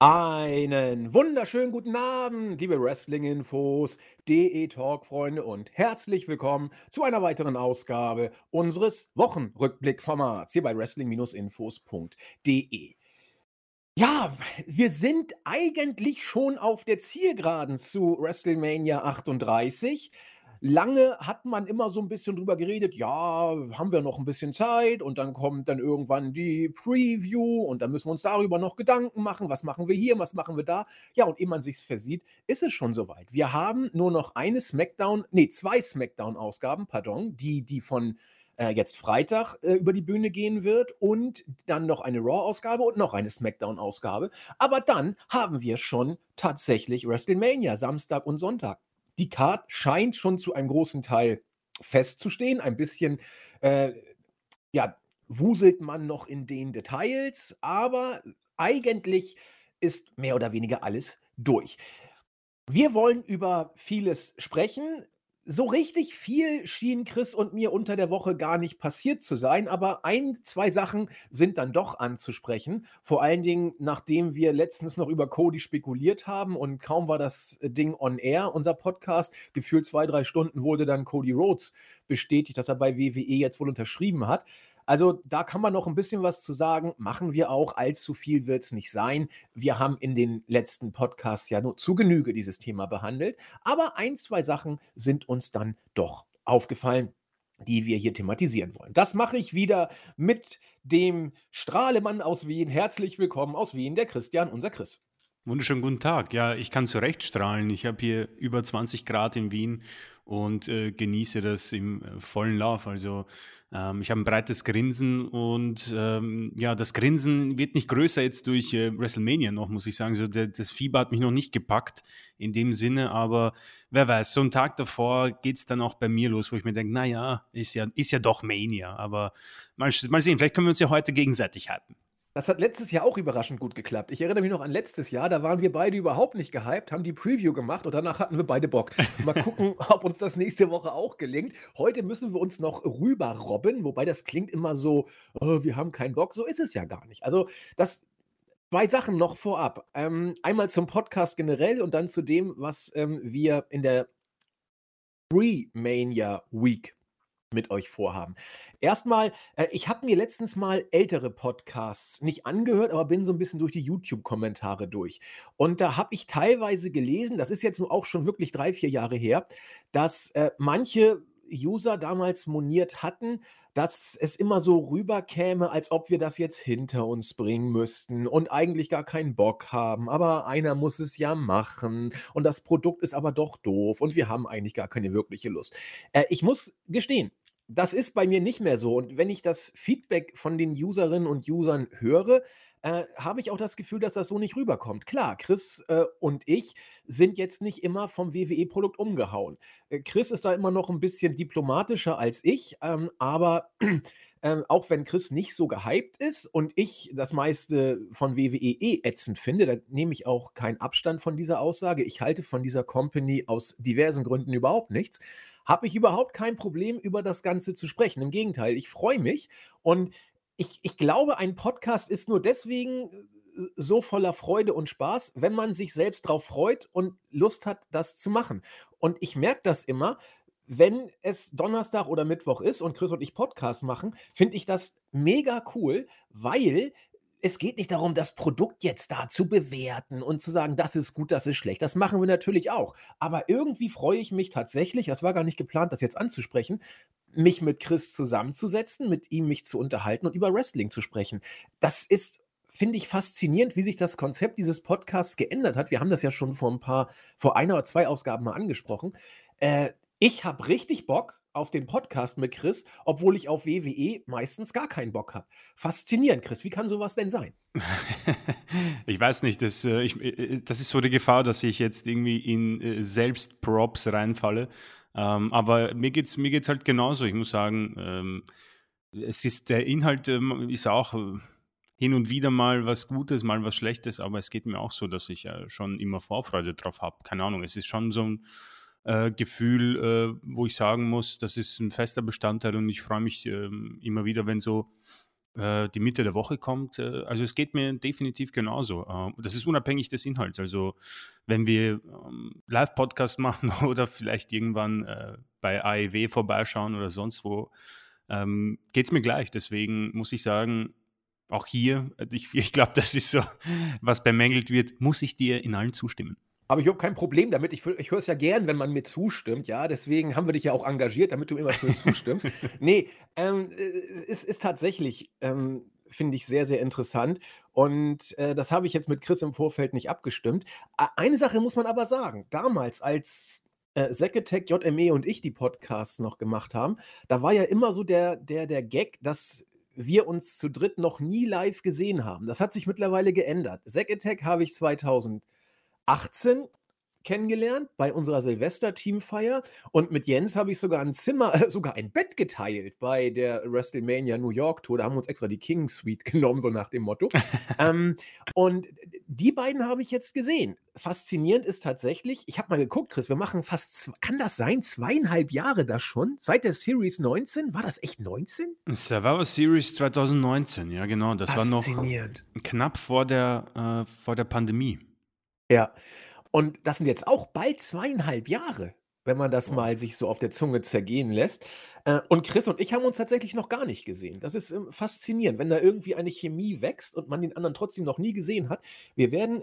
Einen wunderschönen guten Abend, liebe Wrestling-Infos, DE-Talk-Freunde und herzlich willkommen zu einer weiteren Ausgabe unseres Wochenrückblick-Formats hier bei wrestling-infos.de. Ja, wir sind eigentlich schon auf der Zielgeraden zu WrestleMania 38. Lange hat man immer so ein bisschen drüber geredet: „Ja, haben wir noch ein bisschen Zeit?“ Und dann kommt dann irgendwann die Preview und dann müssen wir uns darüber noch Gedanken machen. Was machen wir hier? Was machen wir da? Ja, und ehe man sich's versieht, ist es schon soweit. Wir haben nur noch eine Smackdown ne, zwei Smackdown-Ausgaben, pardon, die die von, äh, jetzt Freitag, äh, über die Bühne gehen wird und dann noch eine Raw-Ausgabe und noch eine Smackdown-Ausgabe. Aber dann haben wir schon tatsächlich WrestleMania, Samstag und Sonntag. Die Card scheint schon zu einem großen Teil festzustehen. Ein bisschen, äh, ja, wuselt man noch in den Details, aber eigentlich ist mehr oder weniger alles durch. Wir wollen über vieles sprechen. So richtig viel schien Chris und mir unter der Woche gar nicht passiert zu sein, aber ein, zwei Sachen sind dann doch anzusprechen. Vor allen Dingen, nachdem wir letztens noch über Cody spekuliert haben und kaum war das Ding on air, unser Podcast, gefühlt zwei, drei Stunden wurde dann Cody Rhodes bestätigt, dass er bei WWE jetzt wohl unterschrieben hat. Also da kann man noch ein bisschen was zu sagen. Machen wir auch. Allzu viel wird es nicht sein. Wir haben in den letzten Podcasts ja nur zu Genüge dieses Thema behandelt. Aber ein, zwei Sachen sind uns dann doch aufgefallen die wir hier thematisieren wollen. Das mache ich wieder mit dem Strahlemann aus Wien. Herzlich willkommen aus Wien, der Christian, unser Chris. Wunderschönen guten Tag. Ja, ich kann zurecht strahlen. Ich habe hier über 20 Grad in Wien und äh, genieße das im äh, vollen Lauf. Also ähm, ich habe ein breites Grinsen und ähm, ja, das Grinsen wird nicht größer jetzt durch äh, WrestleMania noch, muss ich sagen. So, der, das Fieber hat mich noch nicht gepackt in dem Sinne, aber wer weiß, so einen Tag davor geht es dann auch bei mir los, wo ich mir denke, naja, ist ja, ist ja doch Mania. Aber mal, mal sehen, vielleicht können wir uns ja heute gegenseitig halten. Das hat letztes Jahr auch überraschend gut geklappt. Ich erinnere mich noch an letztes Jahr, da waren wir beide überhaupt nicht gehypt, haben die Preview gemacht und danach hatten wir beide Bock. Mal gucken, ob uns das nächste Woche auch gelingt. Heute müssen wir uns noch rüberrobben, wobei das klingt immer so, oh, wir haben keinen Bock. So ist es ja gar nicht. Also, das zwei Sachen noch vorab. Ähm, einmal zum Podcast generell und dann zu dem, was ähm, wir in der Pre-Mania Week mit euch vorhaben. Erstmal, äh, ich habe mir letztens mal ältere Podcasts nicht angehört, aber bin so ein bisschen durch die YouTube-Kommentare durch. Und da habe ich teilweise gelesen, das ist jetzt nur auch schon wirklich drei, vier Jahre her, dass äh, manche User damals moniert hatten, dass es immer so rüberkäme, als ob wir das jetzt hinter uns bringen müssten und eigentlich gar keinen Bock haben, aber einer muss es ja machen und das Produkt ist aber doch doof und wir haben eigentlich gar keine wirkliche Lust. Äh, ich muss gestehen, das ist bei mir nicht mehr so und wenn ich das Feedback von den Userinnen und Usern höre, äh, habe ich auch das Gefühl, dass das so nicht rüberkommt. Klar, Chris äh, und ich sind jetzt nicht immer vom WWE-Produkt umgehauen. Äh, Chris ist da immer noch ein bisschen diplomatischer als ich, ähm, aber ähm, auch wenn Chris nicht so gehypt ist und ich das meiste von WWE eh ätzend finde, da nehme ich auch keinen Abstand von dieser Aussage. Ich halte von dieser Company aus diversen Gründen überhaupt nichts. Habe ich überhaupt kein Problem, über das Ganze zu sprechen. Im Gegenteil, ich freue mich und ich, ich glaube, ein Podcast ist nur deswegen äh, so voller Freude und Spaß, wenn man sich selbst darauf freut und Lust hat, das zu machen. Und ich merke das immer, wenn es Donnerstag oder Mittwoch ist und Chris und ich Podcast machen, finde ich das mega cool, weil es geht nicht darum, das Produkt jetzt da zu bewerten und zu sagen, das ist gut, das ist schlecht. Das machen wir natürlich auch. Aber irgendwie freue ich mich tatsächlich, das war gar nicht geplant, das jetzt anzusprechen, mich mit Chris zusammenzusetzen, mit ihm mich zu unterhalten und über Wrestling zu sprechen. Das ist finde ich faszinierend, wie sich das Konzept dieses Podcasts geändert hat. Wir haben das ja schon vor ein paar, vor einer oder zwei Ausgaben mal angesprochen. Äh, ich habe richtig Bock auf den Podcast mit Chris, obwohl ich auf WWE meistens gar keinen Bock habe. Faszinierend, Chris. Wie kann sowas denn sein? ich weiß nicht, das, äh, ich, äh, das ist so die Gefahr, dass ich jetzt irgendwie in äh, Selbstprops reinfalle. Ähm, aber mir geht es mir geht's halt genauso. Ich muss sagen, ähm, es ist der Inhalt ähm, ist auch äh, hin und wieder mal was Gutes, mal was Schlechtes, aber es geht mir auch so, dass ich äh, schon immer Vorfreude drauf habe. Keine Ahnung, es ist schon so ein äh, Gefühl, äh, wo ich sagen muss, das ist ein fester Bestandteil und ich freue mich ähm, immer wieder, wenn so äh, die Mitte der Woche kommt. Äh, also es geht mir definitiv genauso. Äh, das ist unabhängig des Inhalts. Also wenn wir ähm, Live-Podcast machen oder vielleicht irgendwann äh, bei AEW vorbeischauen oder sonst wo, ähm, geht es mir gleich. Deswegen muss ich sagen, auch hier, ich, ich glaube, das ist so, was bemängelt wird, muss ich dir in allen zustimmen. Aber ich habe kein Problem damit. Ich, ich höre es ja gern, wenn man mir zustimmt. Ja, deswegen haben wir dich ja auch engagiert, damit du immer schön zustimmst. nee, ähm, es ist tatsächlich, ähm, finde ich, sehr, sehr interessant. Und äh, das habe ich jetzt mit Chris im Vorfeld nicht abgestimmt. Eine Sache muss man aber sagen. Damals, als äh, Seketech, JME und ich die Podcasts noch gemacht haben, da war ja immer so der, der, der Gag, dass wir uns zu dritt noch nie live gesehen haben. Das hat sich mittlerweile geändert. Seketech habe ich 2000 18 kennengelernt bei unserer Silvester-Teamfeier und mit Jens habe ich sogar ein Zimmer, äh, sogar ein Bett geteilt bei der WrestleMania New York Tour. Da haben wir uns extra die King Suite genommen, so nach dem Motto. ähm, und die beiden habe ich jetzt gesehen. Faszinierend ist tatsächlich, ich habe mal geguckt, Chris, wir machen fast, kann das sein, zweieinhalb Jahre das schon? Seit der Series 19? War das echt 19? Das war Series 2019, ja genau. Das war noch knapp vor der, äh, vor der Pandemie. Ja. Und das sind jetzt auch bald zweieinhalb Jahre, wenn man das mal sich so auf der Zunge zergehen lässt. Äh, und Chris und ich haben uns tatsächlich noch gar nicht gesehen. Das ist ähm, faszinierend, wenn da irgendwie eine Chemie wächst und man den anderen trotzdem noch nie gesehen hat. Wir werden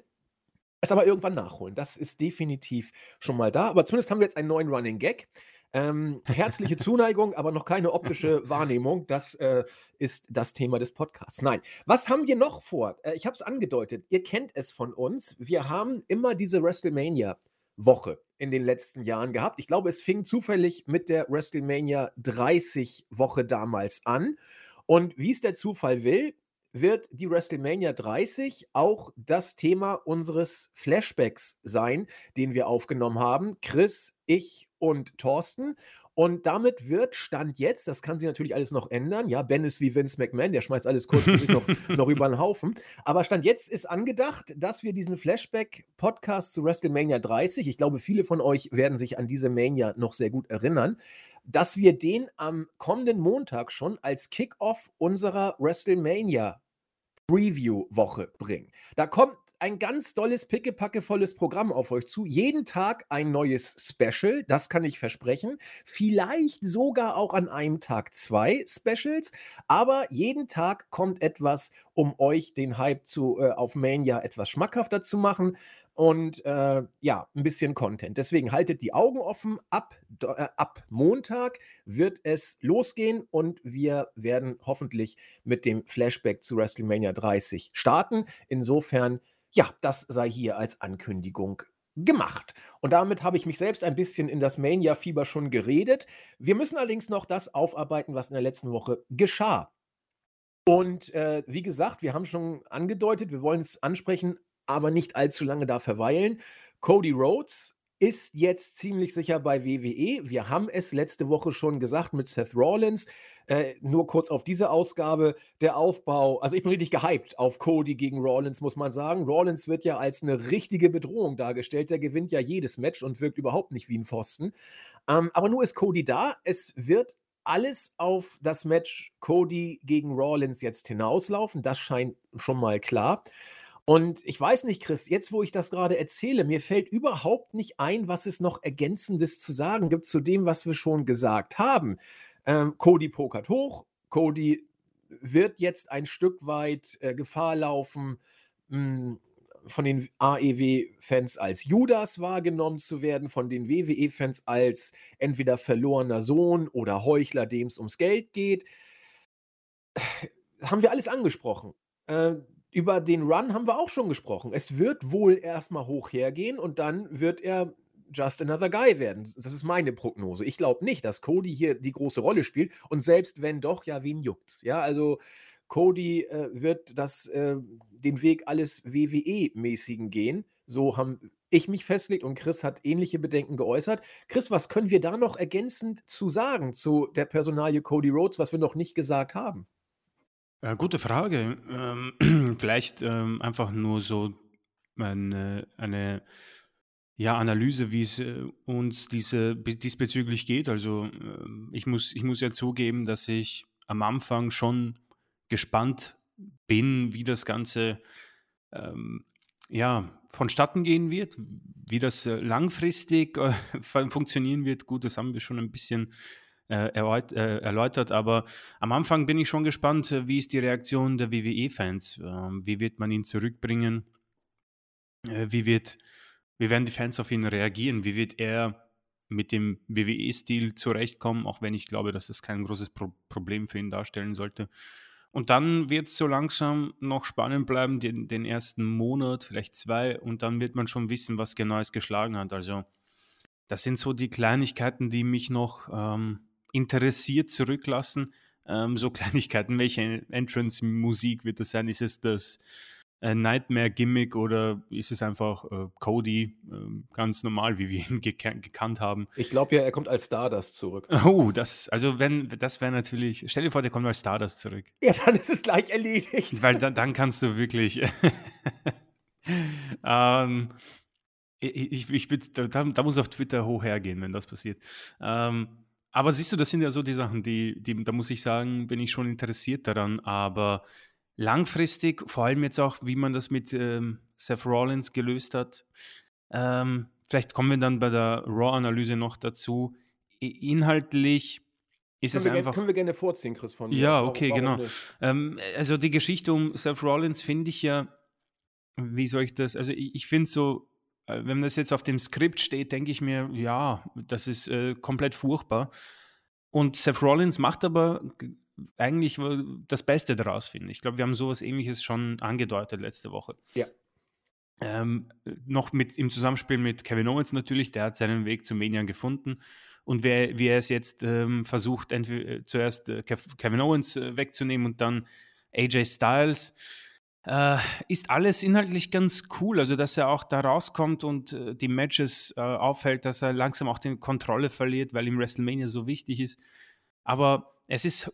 es aber irgendwann nachholen. Das ist definitiv schon mal da. Aber zumindest haben wir jetzt einen neuen Running Gag. Ähm, herzliche Zuneigung, aber noch keine optische Wahrnehmung. Das äh, ist das Thema des Podcasts. Nein, was haben wir noch vor? Äh, ich habe es angedeutet. Ihr kennt es von uns. Wir haben immer diese WrestleMania. Woche in den letzten Jahren gehabt. Ich glaube, es fing zufällig mit der WrestleMania 30 Woche damals an. Und wie es der Zufall will, wird die WrestleMania 30 auch das Thema unseres Flashbacks sein, den wir aufgenommen haben. Chris, ich und Thorsten. Und damit wird Stand jetzt, das kann sich natürlich alles noch ändern, ja, Ben ist wie Vince McMahon, der schmeißt alles kurz noch, noch über den Haufen. Aber Stand jetzt ist angedacht, dass wir diesen Flashback-Podcast zu WrestleMania 30, ich glaube, viele von euch werden sich an diese Mania noch sehr gut erinnern, dass wir den am kommenden Montag schon als Kickoff unserer WrestleMania Preview-Woche bringen. Da kommt ein ganz dolles, pickepackevolles Programm auf euch zu. Jeden Tag ein neues Special, das kann ich versprechen. Vielleicht sogar auch an einem Tag zwei Specials, aber jeden Tag kommt etwas, um euch den Hype zu, äh, auf Mania etwas schmackhafter zu machen und äh, ja, ein bisschen Content. Deswegen haltet die Augen offen. Ab, äh, ab Montag wird es losgehen und wir werden hoffentlich mit dem Flashback zu WrestleMania 30 starten. Insofern, ja, das sei hier als Ankündigung gemacht. Und damit habe ich mich selbst ein bisschen in das Mania-Fieber schon geredet. Wir müssen allerdings noch das aufarbeiten, was in der letzten Woche geschah. Und äh, wie gesagt, wir haben schon angedeutet, wir wollen es ansprechen, aber nicht allzu lange da verweilen. Cody Rhodes ist jetzt ziemlich sicher bei WWE. Wir haben es letzte Woche schon gesagt mit Seth Rollins. Äh, nur kurz auf diese Ausgabe. Der Aufbau, also ich bin richtig gehypt auf Cody gegen Rollins, muss man sagen. Rollins wird ja als eine richtige Bedrohung dargestellt. Der gewinnt ja jedes Match und wirkt überhaupt nicht wie ein Pfosten. Ähm, aber nur ist Cody da. Es wird alles auf das Match Cody gegen Rollins jetzt hinauslaufen. Das scheint schon mal klar. Und ich weiß nicht, Chris, jetzt wo ich das gerade erzähle, mir fällt überhaupt nicht ein, was es noch Ergänzendes zu sagen gibt zu dem, was wir schon gesagt haben. Ähm, Cody pokert hoch, Cody wird jetzt ein Stück weit äh, Gefahr laufen, mh, hm, von den AEW-Fans als Judas wahrgenommen zu werden, von den WWE-Fans als entweder verlorener Sohn oder Heuchler, dem es ums Geld geht. Haben wir alles angesprochen. Äh, über den Run haben wir auch schon gesprochen. Es wird wohl erstmal hoch hergehen und dann wird er just another guy werden. Das ist meine Prognose. Ich glaube nicht, dass Cody hier die große Rolle spielt. Und selbst wenn doch, ja, wen juckt's? Ja, also Cody äh, wird das, äh, den Weg alles WWE-mäßigen gehen. So haben ich mich festgelegt und Chris hat ähnliche Bedenken geäußert. Chris, was können wir da noch ergänzend zu sagen zu der Personalie Cody Rhodes, was wir noch nicht gesagt haben? Ja, gute Frage. Ähm, vielleicht ähm, einfach nur so eine, eine ja, Analyse, wie es äh, uns diese, diesbezüglich geht. Also ähm, ich, muss, ich muss ja zugeben, dass ich am Anfang schon gespannt bin, wie das Ganze ähm, ja, vonstatten gehen wird, wie das äh, langfristig äh, funktionieren wird. Gut, das haben wir schon ein bisschen äh, äh, erläutert, aber am Anfang bin ich schon gespannt, äh, wie ist die Reaktion der WWE-Fans? Ähm, wie wird man ihn zurückbringen? Wie, wird, wie werden die Fans auf ihn reagieren? Wie wird er mit dem WWE-Stil zurechtkommen, auch wenn ich glaube, dass das kein großes Pro Problem für ihn darstellen sollte. Und dann wird es so langsam noch spannend bleiben, den, den, ersten Monat, vielleicht zwei, und dann wird man schon wissen, was genau es geschlagen hat. Also, das sind so die Kleinigkeiten, die mich noch ähm, interessiert zurücklassen. Ähm, so Kleinigkeiten, welche Entrance-Musik wird das sein? Ist es das Nightmare-Gimmick oder ist es einfach äh, Cody äh, ganz normal, wie wir ihn gek gekannt haben? Ich glaube ja, er kommt als Stardust zurück. Oh, das, also wenn, das wäre natürlich, stell dir vor, der kommt als Stardust zurück. Ja, dann ist es gleich erledigt. Weil dann, dann kannst du wirklich, ähm, ich, ich würde, da, da, muss auf Twitter hoch hergehen, wenn das passiert. Ähm, aber siehst du, das sind ja so die Sachen, die, die, da muss ich sagen, bin ich schon interessiert daran, aber langfristig, vor allem jetzt auch, wie man das mit ähm, Seth Rollins gelöst hat. Ähm, vielleicht kommen wir dann bei der Raw-Analyse noch dazu. Inhaltlich ist können es einfach. können wir gerne vorziehen, Chris von mir. Ja, okay, warum, genau. Ähm, also die Geschichte um Seth Rollins finde ich ja, wie soll ich das? Also ich, ich finde so, wenn das jetzt auf dem Skript steht, denke ich mir, ja, das ist äh, komplett furchtbar. Und Seth Rollins macht aber eigentlich das Beste daraus finde. Ich glaube, wir haben sowas ähnliches schon angedeutet letzte Woche. Ja. Ähm, noch mit im Zusammenspiel mit Kevin Owens natürlich, der hat seinen Weg zu Mania gefunden. Und wer, wie er es jetzt ähm, versucht, entweder, äh, zuerst äh, Kevin Owens äh, wegzunehmen und dann AJ Styles, äh, ist alles inhaltlich ganz cool. Also, dass er auch da rauskommt und äh, die Matches äh, aufhält, dass er langsam auch die Kontrolle verliert, weil ihm WrestleMania so wichtig ist. Aber es ist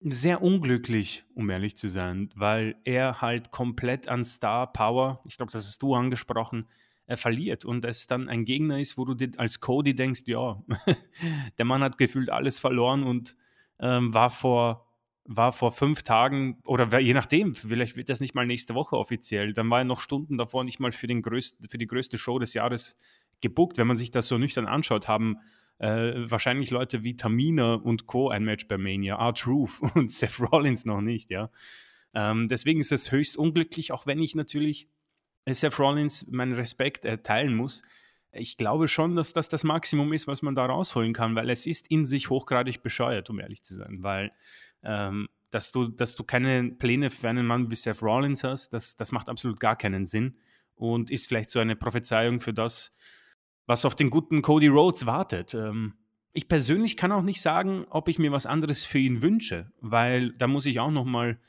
sehr unglücklich, um ehrlich zu sein, weil er halt komplett an Star Power, ich glaube, das hast du angesprochen, er verliert und es dann ein Gegner ist, wo du dir als Cody denkst, ja, der Mann hat gefühlt alles verloren und ähm, war vor war vor fünf Tagen oder je nachdem, vielleicht wird das nicht mal nächste Woche offiziell, dann war er noch Stunden davor nicht mal für, den größten, für die größte Show des Jahres gebuckt. Wenn man sich das so nüchtern anschaut, haben äh, wahrscheinlich Leute wie Tamina und Co. ein Match bei Mania, R-Truth und Seth Rollins noch nicht, ja. Ähm, deswegen ist es höchst unglücklich, auch wenn ich natürlich äh, Seth Rollins meinen Respekt erteilen muss. Ich glaube schon, dass das das Maximum ist, was man da rausholen kann, weil es ist in sich hochgradig bescheuert, um ehrlich zu sein, weil ähm, dass du, dass du keine Pläne für einen Mann wie Seth Rollins hast, das, das macht absolut gar keinen Sinn und ist vielleicht so eine Prophezeiung für das, was auf den guten Cody Rhodes wartet. Ähm, ich persönlich kann auch nicht sagen, ob ich mir was anderes für ihn wünsche, weil da muss ich auch noch mal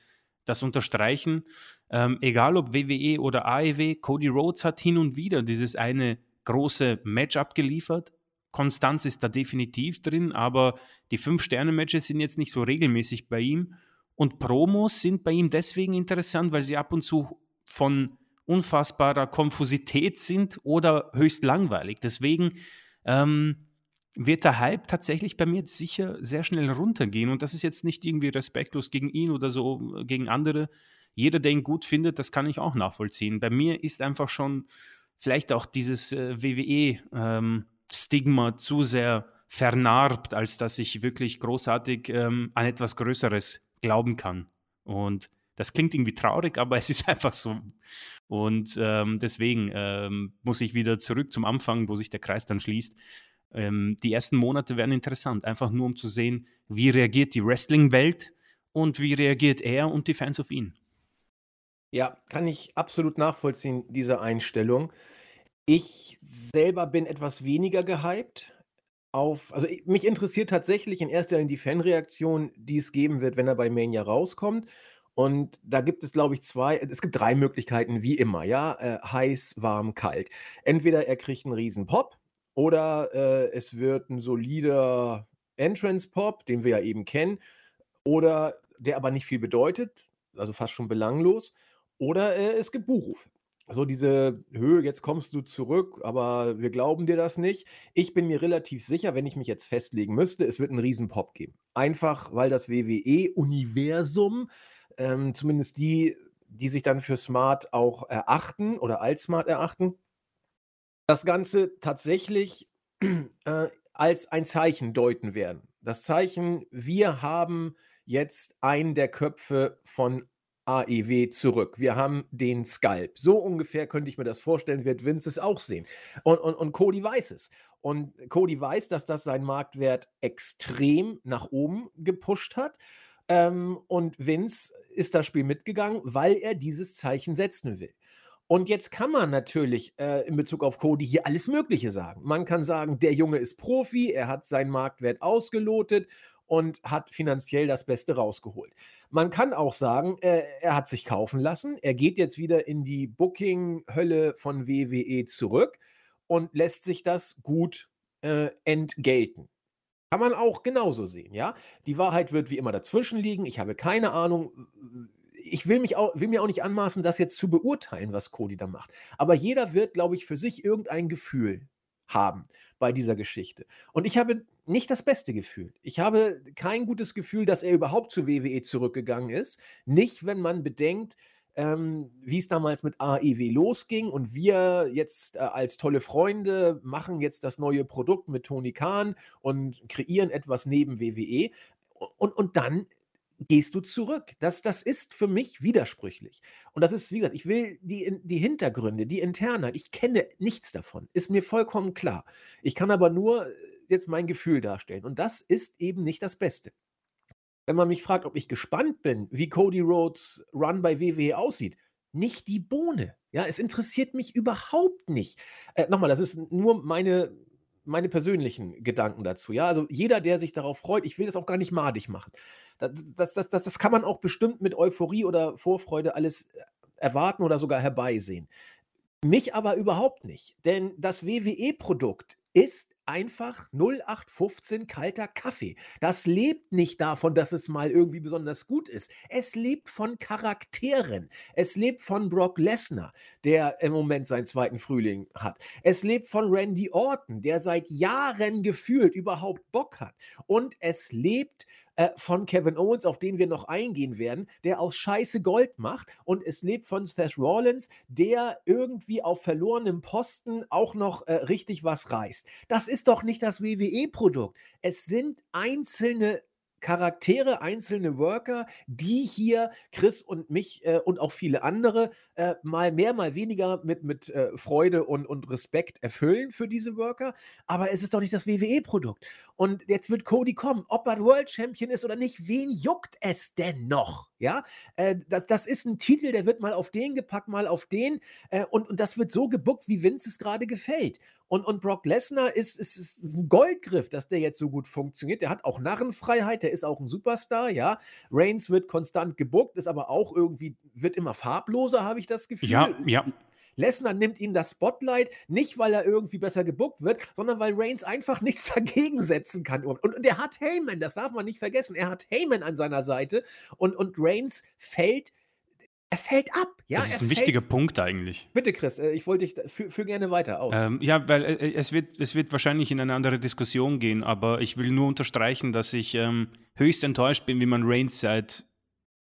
das unterstreichen. Ähm, egal ob WWE oder AEW, Cody Rhodes hat hin und wieder dieses eine große Match abgeliefert. Konstanz ist da definitiv drin, aber die Fünf-Sterne-Matches sind jetzt nicht so regelmäßig bei ihm. Und Promos sind bei ihm deswegen interessant, weil sie ab und zu von unfassbarer Konfusität sind oder höchst langweilig. Deswegen ähm, wird der Hype tatsächlich bei mir sicher sehr schnell runtergehen. Und das ist jetzt nicht irgendwie respektlos gegen ihn oder so gegen andere. Jeder, der ihn gut findet, das kann ich auch nachvollziehen. Bei mir ist einfach schon vielleicht auch dieses äh, WWE-Stigma ähm, zu sehr vernarbt, als dass ich wirklich großartig ähm, an etwas Größeres glauben kann. Und das klingt irgendwie traurig, aber es ist einfach so. Und ähm, deswegen ähm, muss ich wieder zurück zum Anfang, wo sich der Kreis dann schließt. Ähm, die ersten Monate werden interessant, einfach nur um zu sehen, wie reagiert die Wrestling-Welt und wie reagiert er und die Fans auf ihn. Ja, kann ich absolut nachvollziehen, diese Einstellung. Ich selber bin etwas weniger gehypt auf, also mich interessiert tatsächlich in erster Linie die Fanreaktion, die es geben wird, wenn er bei Mania rauskommt. Und da gibt es, glaube ich, zwei, es gibt drei Möglichkeiten, wie immer, ja, äh, heiß, warm, kalt. Entweder er kriegt einen riesen Pop oder äh, es wird ein solider Entrance-Pop, den wir ja eben kennen, oder der aber nicht viel bedeutet, also fast schon belanglos, oder äh, es gibt Buchrufe. So diese Höhe, jetzt kommst du zurück, aber wir glauben dir das nicht. Ich bin mir relativ sicher, wenn ich mich jetzt festlegen müsste, es wird einen riesen Pop geben. Einfach, weil das WWE-Universum ähm, zumindest die, die sich dann für smart auch erachten oder als smart erachten, das Ganze tatsächlich äh, als ein Zeichen deuten werden. Das Zeichen, wir haben jetzt einen der Köpfe von AEW zurück. Wir haben den Skalp. So ungefähr könnte ich mir das vorstellen, wird Vince es auch sehen. Und, und, und Cody weiß es. Und Cody weiß, dass das seinen Marktwert extrem nach oben gepusht hat. Ähm, und Vince ist das Spiel mitgegangen, weil er dieses Zeichen setzen will. Und jetzt kann man natürlich äh, in Bezug auf Cody hier alles Mögliche sagen. Man kann sagen, der Junge ist Profi, er hat seinen Marktwert ausgelotet und hat finanziell das Beste rausgeholt. Man kann auch sagen, äh, er hat sich kaufen lassen, er geht jetzt wieder in die Booking-Hölle von WWE zurück und lässt sich das gut äh, entgelten. Kann man auch genauso sehen, ja? Die Wahrheit wird wie immer dazwischen liegen. Ich habe keine Ahnung. Ich will, mich auch, will mir auch nicht anmaßen, das jetzt zu beurteilen, was Cody da macht. Aber jeder wird, glaube ich, für sich irgendein Gefühl haben bei dieser Geschichte. Und ich habe nicht das beste Gefühl. Ich habe kein gutes Gefühl, dass er überhaupt zu WWE zurückgegangen ist. Nicht, wenn man bedenkt, ähm, wie es damals mit AEW losging und wir jetzt äh, als tolle Freunde machen jetzt das neue Produkt mit Tony Khan und kreieren etwas neben WWE. Und, und dann gehst du zurück. Das, das ist für mich widersprüchlich. Und das ist, wie gesagt, ich will die, die Hintergründe, die Internheit, ich kenne nichts davon, ist mir vollkommen klar. Ich kann aber nur äh, jetzt mein Gefühl darstellen. Und das ist eben nicht das Beste wenn man mich fragt, ob ich gespannt bin, wie Cody Rhodes Run bei WWE aussieht, nicht die Bohne. Ja, es interessiert mich überhaupt nicht. Äh, Nochmal, das ist nur meine, meine persönlichen Gedanken dazu. Ja, also jeder, der sich darauf freut, ich will das auch gar nicht madig machen. Das, das, das, das, das kann man auch bestimmt mit Euphorie oder Vorfreude alles erwarten oder sogar herbeisehen. Mich aber überhaupt nicht, denn das WWE-Produkt ist einfach 0815 kalter Kaffee. Das lebt nicht davon, dass es mal irgendwie besonders gut ist. Es lebt von Charakteren. Es lebt von Brock Lesnar, der im Moment seinen zweiten Frühling hat. Es lebt von Randy Orton, der seit Jahren gefühlt überhaupt Bock hat. Und es lebt äh, von Kevin Owens, auf den wir noch eingehen werden, der aus Scheiße Gold macht. Und es lebt von Seth Rollins, der irgendwie auf verlorenem Posten auch noch äh, richtig was reißt. Das ist doch nicht das WWE-Produkt. Es sind einzelne Charaktere, einzelne Worker, die hier Chris und mich äh, und auch viele andere äh, mal mehr, mal weniger mit, mit äh, Freude und, und Respekt erfüllen für diese Worker. Aber es ist doch nicht das WWE-Produkt. Und jetzt wird Cody kommen, ob er World Champion ist oder nicht, wen juckt es denn noch? Ja, äh, das, das ist ein Titel, der wird mal auf den gepackt, mal auf den. Äh, und, und das wird so gebuckt, wie Vince es gerade gefällt. Und, und Brock Lesnar ist, ist, ist ein Goldgriff, dass der jetzt so gut funktioniert. Der hat auch Narrenfreiheit, der ist auch ein Superstar, ja. Reigns wird konstant gebuckt, ist aber auch irgendwie, wird immer farbloser, habe ich das Gefühl. Ja, ja. Lesnar nimmt ihm das Spotlight, nicht weil er irgendwie besser gebuckt wird, sondern weil Reigns einfach nichts dagegen setzen kann. Und, und, er hat Heyman, das darf man nicht vergessen. Er hat Heyman an seiner Seite und, und Reigns fällt er fällt ab. Ja, das ist ein fällt. wichtiger Punkt eigentlich. Bitte, Chris, äh, ich wollte dich für, für, gerne weiter aus. Ähm, ja, weil äh, es, wird, es wird wahrscheinlich in eine andere Diskussion gehen, aber ich will nur unterstreichen, dass ich ähm, höchst enttäuscht bin, wie man Reigns seit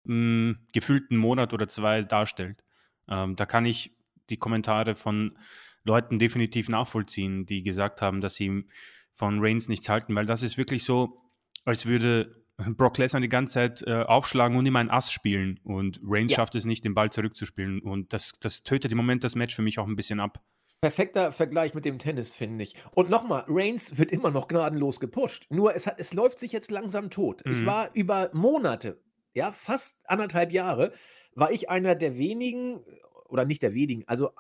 mh, hm, gefühlten Monat oder zwei darstellt. Ähm, da kann ich die Kommentare von Leuten definitiv nachvollziehen, die gesagt haben, dass sie von Reigns nichts halten, weil das ist wirklich so, als würde Brock Lesnar die ganze Zeit äh, aufschlagen und ihm einen Ass spielen. Und Reigns ja. schafft es nicht, den Ball zurückzuspielen. Und das, das tötet im Moment das Match für mich auch ein bisschen ab. Perfekter Vergleich mit dem Tennis, finde ich. Und nochmal, Reigns wird immer noch gnadenlos gepusht. Nur es, hat, es läuft sich jetzt langsam tot. Mhm. Ich war über Monate, ja, fast anderthalb Jahre, war ich einer der wenigen, oder nicht der wenigen, also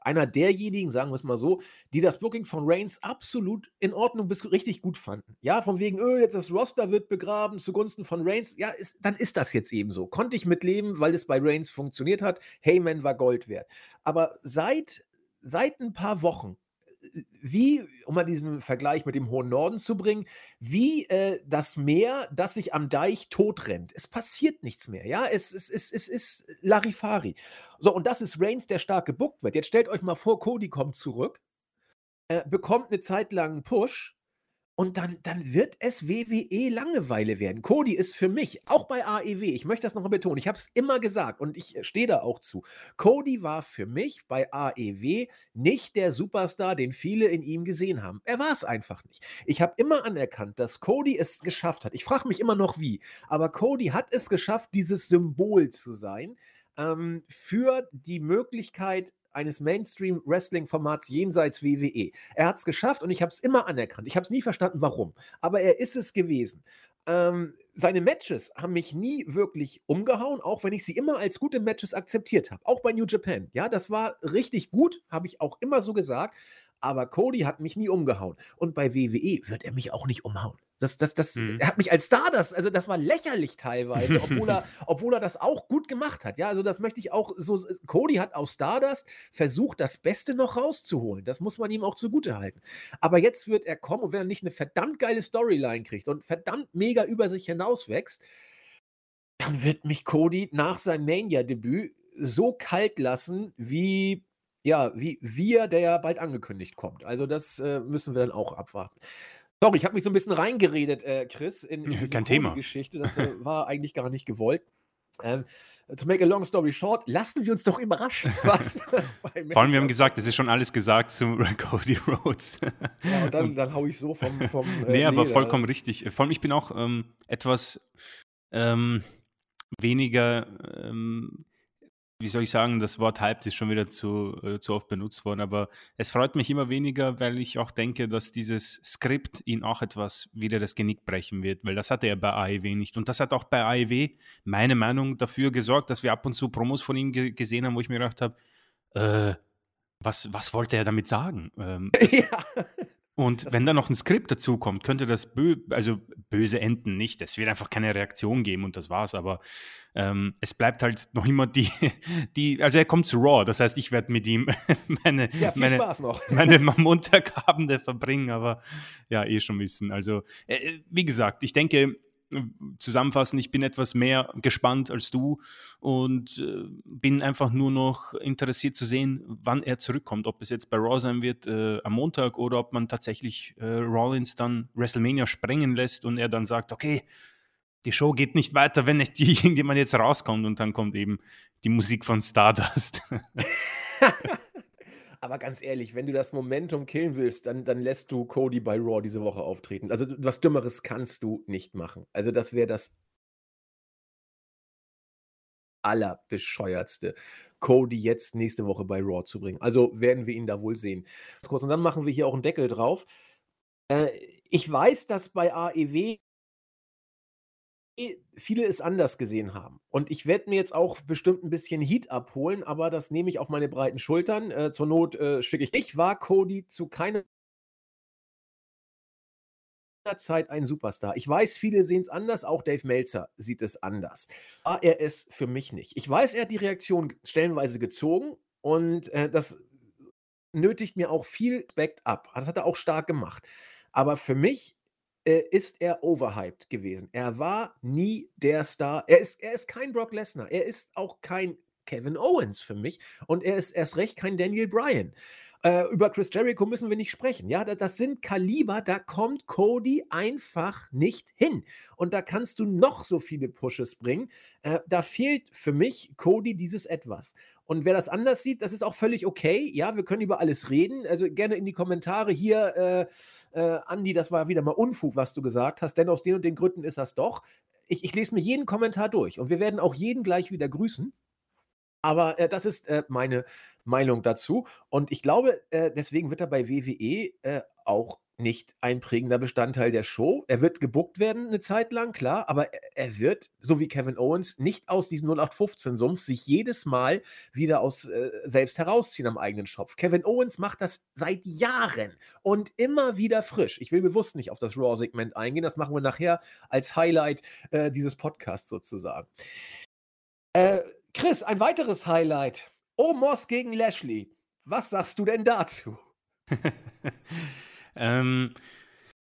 einer derjenigen, sagen wir es mal so, die das Booking von Reigns absolut in Ordnung bis richtig gut fanden. Ja, von wegen, öh, jetzt das Roster wird begraben zugunsten von Reigns. Ja, ist, dann ist das jetzt eben so. Konnte ich mitleben, weil es bei Reigns funktioniert hat. Heyman war Gold wert. Aber seit, seit ein paar Wochen wie, um mal diesen Vergleich mit dem hohen Norden zu bringen, wie äh, das Meer, das sich am Deich totrennt. Es passiert nichts mehr, ja, es, es, es, es ist Larifari. So, und das ist Reigns, der stark gebuckt wird. Jetzt stellt euch mal vor, Cody kommt zurück, äh, bekommt eine Zeit lang einen Push und dann, dann wird es WWE Langeweile werden. Cody ist für mich, auch bei AEW, ich möchte das nochmal betonen, ich habe es immer gesagt und ich stehe da auch zu. Cody war für mich bei AEW nicht der Superstar, den viele in ihm gesehen haben. Er war es einfach nicht. Ich habe immer anerkannt, dass Cody es geschafft hat. Ich frage mich immer noch wie, aber Cody hat es geschafft, dieses Symbol zu sein ähm, für die Möglichkeit eines Mainstream-Wrestling-Formats jenseits WWE. Er hat es geschafft und ich habe es immer anerkannt. Ich habe es nie verstanden, warum. Aber er ist es gewesen. Ähm, seine Matches haben mich nie wirklich umgehauen, auch wenn ich sie immer als gute Matches akzeptiert habe. Auch bei New Japan. Ja, das war richtig gut, habe ich auch immer so gesagt. Aber Cody hat mich nie umgehauen. Und bei WWE wird er mich auch nicht umhauen. Das, das, das, mhm. Er hat mich als Star, das, also das war lächerlich teilweise, obwohl er, obwohl er das auch gut gemacht hat. Ja, also das möchte ich auch so. Cody hat aus Stardust versucht, das Beste noch rauszuholen. Das muss man ihm auch zugute halten. Aber jetzt wird er kommen und wenn er nicht eine verdammt geile Storyline kriegt und verdammt mega über sich hinauswächst, dann wird mich Cody nach seinem Mania-Debüt so kalt lassen, wie ja, wie wir, der ja bald angekündigt kommt. Also das äh, müssen wir dann auch abwarten. Sorry, ich habe mich so ein bisschen reingeredet, äh, Chris, in, in diese kein Thema. Geschichte. Das äh, war eigentlich gar nicht gewollt. Ähm, to make a long story short, lassen wir uns doch überraschen, was Vor allem, wir haben gesagt, es ist schon alles gesagt zu Cody Rhodes. ja, und dann, dann haue ich so vom. vom äh, nee, aber vollkommen richtig. Vor allem, ich bin auch ähm, etwas ähm, weniger ähm, wie soll ich sagen, das Wort hyped ist schon wieder zu, äh, zu oft benutzt worden, aber es freut mich immer weniger, weil ich auch denke, dass dieses Skript ihn auch etwas wieder das Genick brechen wird, weil das hatte er bei AEW nicht. Und das hat auch bei AEW, meine Meinung, dafür gesorgt, dass wir ab und zu Promos von ihm ge gesehen haben, wo ich mir gedacht habe, äh, was, was wollte er damit sagen? Ähm, das, ja. Und das wenn da noch ein Skript dazu kommt, könnte das bö also böse enden nicht. Es wird einfach keine Reaktion geben und das war's. Aber ähm, es bleibt halt noch immer die, die, also er kommt zu Raw. Das heißt, ich werde mit ihm meine, ja, meine, meine Montagabende verbringen, aber ja, eh schon wissen. Also, äh, wie gesagt, ich denke, zusammenfassen, ich bin etwas mehr gespannt als du und äh, bin einfach nur noch interessiert zu sehen, wann er zurückkommt. Ob es jetzt bei Raw sein wird äh, am Montag oder ob man tatsächlich äh, Rollins dann WrestleMania sprengen lässt und er dann sagt, okay, die Show geht nicht weiter, wenn nicht irgendjemand jetzt rauskommt und dann kommt eben die Musik von Stardust. Aber ganz ehrlich, wenn du das Momentum killen willst, dann, dann lässt du Cody bei Raw diese Woche auftreten. Also was Dümmeres kannst du nicht machen. Also das wäre das allerbescheuertste, Cody jetzt nächste Woche bei Raw zu bringen. Also werden wir ihn da wohl sehen. Und dann machen wir hier auch einen Deckel drauf. Äh, ich weiß, dass bei AEW viele es anders gesehen haben. Und ich werde mir jetzt auch bestimmt ein bisschen Heat abholen, aber das nehme ich auf meine breiten Schultern. Äh, zur Not äh, schicke ich. Ich war Cody zu keiner Zeit ein Superstar. Ich weiß, viele sehen es anders, auch Dave Meltzer sieht es anders. Aber er ist für mich nicht. Ich weiß, er hat die Reaktion stellenweise gezogen und äh, das nötigt mir auch viel Respekt ab. Das hat er auch stark gemacht. Aber für mich äh, ist er overhyped gewesen. Er war nie der Star. Er ist, er ist kein Brock Lesnar. Er ist auch kein Kevin Owens für mich. Und er ist erst recht kein Daniel Bryan. Äh, über Chris Jericho müssen wir nicht sprechen. Ja, das, sind Kaliber, da kommt Cody einfach nicht hin. Und da kannst du noch so viele Pushes bringen. Äh, da fehlt für mich Cody dieses Etwas. Und wer das anders sieht, das ist auch völlig okay. Ja, wir können über alles reden. Also gerne in die Kommentare hier. Äh, äh, Andi, das war wieder mal Unfug, was du gesagt hast, denn aus den und den Gründen ist das doch. Ich, ich lese mir jeden Kommentar durch und wir werden auch jeden gleich wieder grüßen. Aber äh, das ist äh, meine Meinung dazu. Und ich glaube, äh, deswegen wird er bei WWE äh, auch nicht ein prägender Bestandteil der Show. Er wird gebuckt werden eine Zeit lang, klar, aber er wird, so wie Kevin Owens, nicht aus diesem 0815-Sumpf sich jedes Mal wieder aus äh, selbst herausziehen am eigenen Schopf. Kevin Owens macht das seit Jahren und immer wieder frisch. Ich will bewusst nicht auf das Raw-Segment eingehen, das machen wir nachher als Highlight äh, dieses Podcasts sozusagen. Äh, Chris, ein weiteres Highlight. Omos gegen Lashley. Was sagst du denn dazu? Ähm,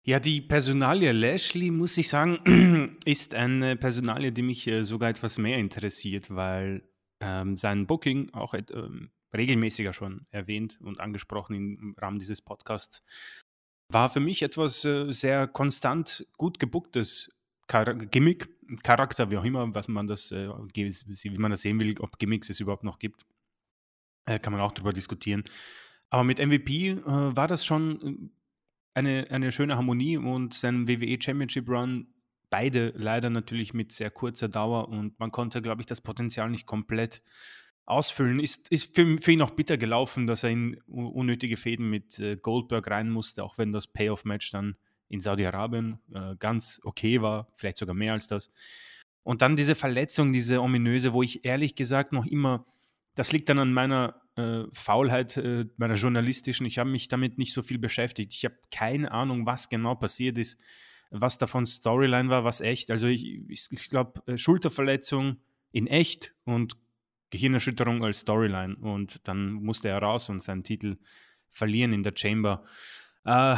ja, die Personalie Lashley, muss ich sagen, ist eine Personalie, die mich äh, sogar etwas mehr interessiert, weil ähm, sein Booking auch ähm, regelmäßiger schon erwähnt und angesprochen im Rahmen dieses Podcasts war für mich etwas äh, sehr konstant gut gebucktes Char Gimmick, Charakter, wie auch immer, was man das, äh, wie man das sehen will, ob Gimmicks es überhaupt noch gibt, äh, kann man auch darüber diskutieren. Aber mit MVP äh, war das schon äh, eine, eine schöne Harmonie und sein WWE Championship Run, beide leider natürlich mit sehr kurzer Dauer und man konnte, glaube ich, das Potenzial nicht komplett ausfüllen. Ist, ist für, für ihn auch bitter gelaufen, dass er in unnötige Fäden mit äh, Goldberg rein musste, auch wenn das Payoff-Match dann in Saudi-Arabien äh, ganz okay war, vielleicht sogar mehr als das. Und dann diese Verletzung, diese ominöse, wo ich ehrlich gesagt noch immer, das liegt dann an meiner äh, Faulheit, äh, meiner journalistischen, ich habe mich damit nicht so viel beschäftigt. Ich habe keine Ahnung, was genau passiert ist, was davon Storyline war, was echt. Also ich, ich, ich glaube, äh, Schulterverletzung in echt und Gehirnerschütterung als Storyline. Und dann musste er raus und seinen Titel verlieren in der Chamber. Äh,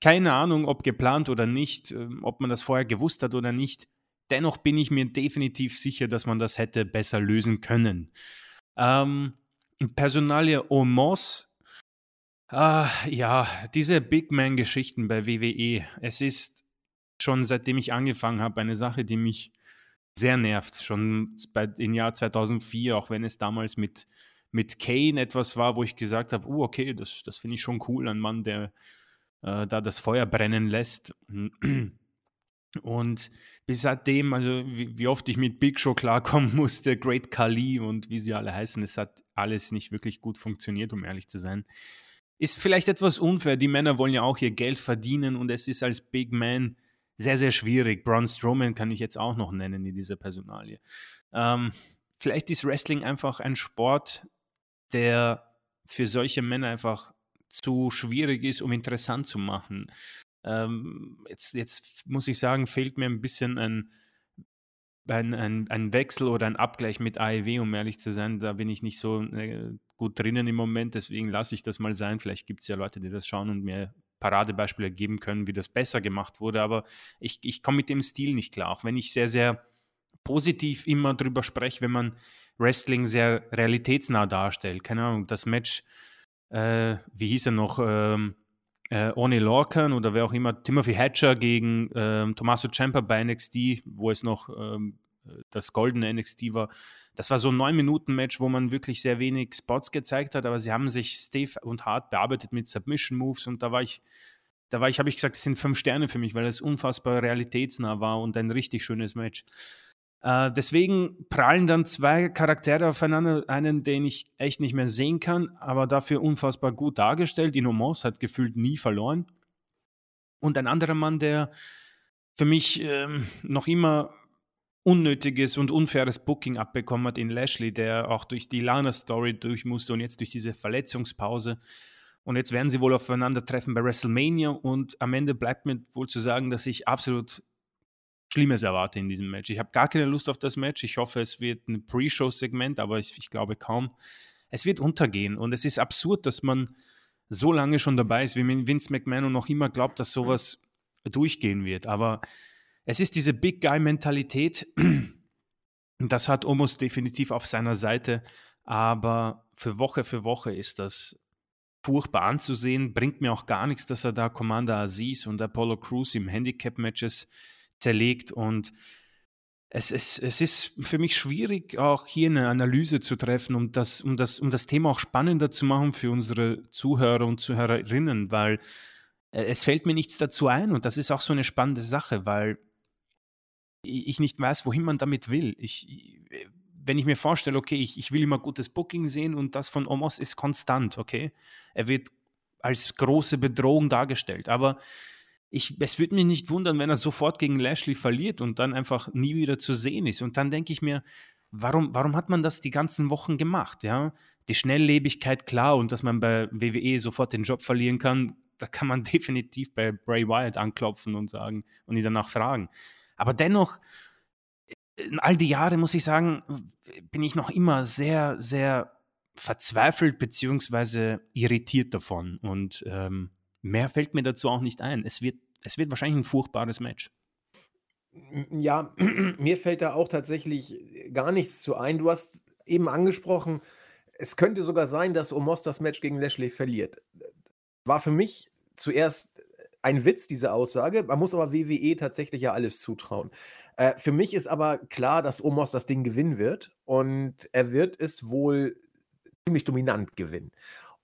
keine Ahnung, ob geplant oder nicht, ähm, ob man das vorher gewusst hat oder nicht. Dennoch bin ich mir definitiv sicher, dass man das hätte besser lösen können. Ähm, Personalie Omos, äh, ja, diese Big Man-Geschichten bei WWE, es ist schon seitdem ich angefangen habe eine Sache, die mich sehr nervt. Schon bei, im Jahr 2004, auch wenn es damals mit, mit Kane etwas war, wo ich gesagt habe, oh, okay, das, das finde ich schon cool, ein Mann, der äh, da das Feuer brennen lässt. Und bis seitdem, also wie, wie, oft ich mit Big Show klarkommen musste, Great Kali und wie sie alle heißen, es hat alles nicht wirklich gut funktioniert, um ehrlich zu sein. Ist vielleicht etwas unfair. Die Männer wollen ja auch ihr Geld verdienen und es ist als Big Man sehr, sehr schwierig. Braun Strowman kann ich jetzt auch noch nennen in dieser Personalie. Ähm, vielleicht ist Wrestling einfach ein Sport, der für solche Männer einfach zu schwierig ist, um interessant zu machen. Ähm, jetzt, jetzt muss ich sagen, fehlt mir ein bisschen ein, ein, ein, ein, Wechsel oder ein Abgleich mit AEW, um ehrlich zu sein. Da bin ich nicht so äh, gut drinnen im Moment, deswegen lasse ich das mal sein. Vielleicht gibt es ja Leute, die das schauen und mir Paradebeispiele geben können, wie das besser gemacht wurde. Aber ich, ich komme mit dem Stil nicht klar. Auch wenn ich sehr, sehr positiv immer drüber spreche, wenn man Wrestling sehr realitätsnah darstellt. Keine Ahnung, das Match äh, wie hieß er noch, ähm, äh, Oni Lorcan oder wer auch immer, Timothy Hatcher gegen ähm, Tommaso Ciampa bei NXT, wo es noch ähm, das goldene NXT war. Das war so ein 9-Minuten-Match, wo man wirklich sehr wenig Spots gezeigt hat, aber sie haben sich stiff und hart bearbeitet mit Submission-Moves und da war ich, da war ich, habe ich gesagt, das sind fünf Sterne für mich, weil es unfassbar realitätsnah war und ein richtig schönes Match. Äh, deswegen prallen dann zwei Charaktere aufeinander, einen, den ich echt nicht mehr sehen kann, aber dafür unfassbar gut dargestellt. Inomos hat gefühlt nie verloren. Und ein anderer Mann, der für mich ähm, noch immer unnötiges und unfaires Booking abbekommen hat in Lashley, der auch durch die Lana-Story durch musste und jetzt durch diese Verletzungspause. Und jetzt werden sie wohl aufeinandertreffen bei WrestleMania und am Ende bleibt mir wohl zu sagen, dass ich absolut Schlimmes erwarte in diesem Match. Ich habe gar keine Lust auf das Match. Ich hoffe, es wird ein Pre-Show-Segment, aber ich, ich, glaube kaum. Es wird untergehen und es ist absurd, dass man so lange schon dabei ist, wie Vince McMahon und noch immer glaubt, dass sowas durchgehen wird. Aber es ist diese Big Guy-Mentalität. Das hat Omos definitiv auf seiner Seite. Aber für Woche für Woche ist das furchtbar anzusehen. Bringt mir auch gar nichts, dass er da Commander Aziz und Apollo Crews im Handicap-Matches zerlegt und es, es, es ist für mich schwierig, auch hier eine Analyse zu treffen, um das, um, das, um das Thema auch spannender zu machen für unsere Zuhörer und Zuhörerinnen, weil äh, es fällt mir nichts dazu ein und das ist auch so eine spannende Sache, weil ich nicht weiß, wohin man damit will. Ich, wenn ich mir vorstelle, okay, ich, ich will immer gutes Booking sehen und das von Omos ist konstant, okay? Er wird als große Bedrohung dargestellt, aber ich, es würde mich nicht wundern, wenn er sofort gegen Lashley verliert und dann einfach nie wieder zu sehen ist. Und dann denke ich mir, warum, warum hat man das die ganzen Wochen gemacht? Ja? Die Schnelllebigkeit, klar, und dass man bei WWE sofort den Job verlieren kann, da kann man definitiv bei Bray Wyatt anklopfen und sagen und ihn danach fragen. Aber dennoch, in all die Jahre muss ich sagen, bin ich noch immer sehr, sehr verzweifelt beziehungsweise irritiert davon. Und ähm, Mehr fällt mir dazu auch nicht ein. Es wird, es wird wahrscheinlich ein furchtbares Match. Ja, mir fällt da auch tatsächlich gar nichts zu ein. Du hast eben angesprochen, es könnte sogar sein, dass Omos das Match gegen Lashley verliert. War für mich zuerst ein Witz, diese Aussage. Man muss aber WWE tatsächlich ja alles zutrauen. Äh, für mich ist aber klar, dass Omos das Ding gewinnen wird und er wird es wohl ziemlich dominant gewinnen.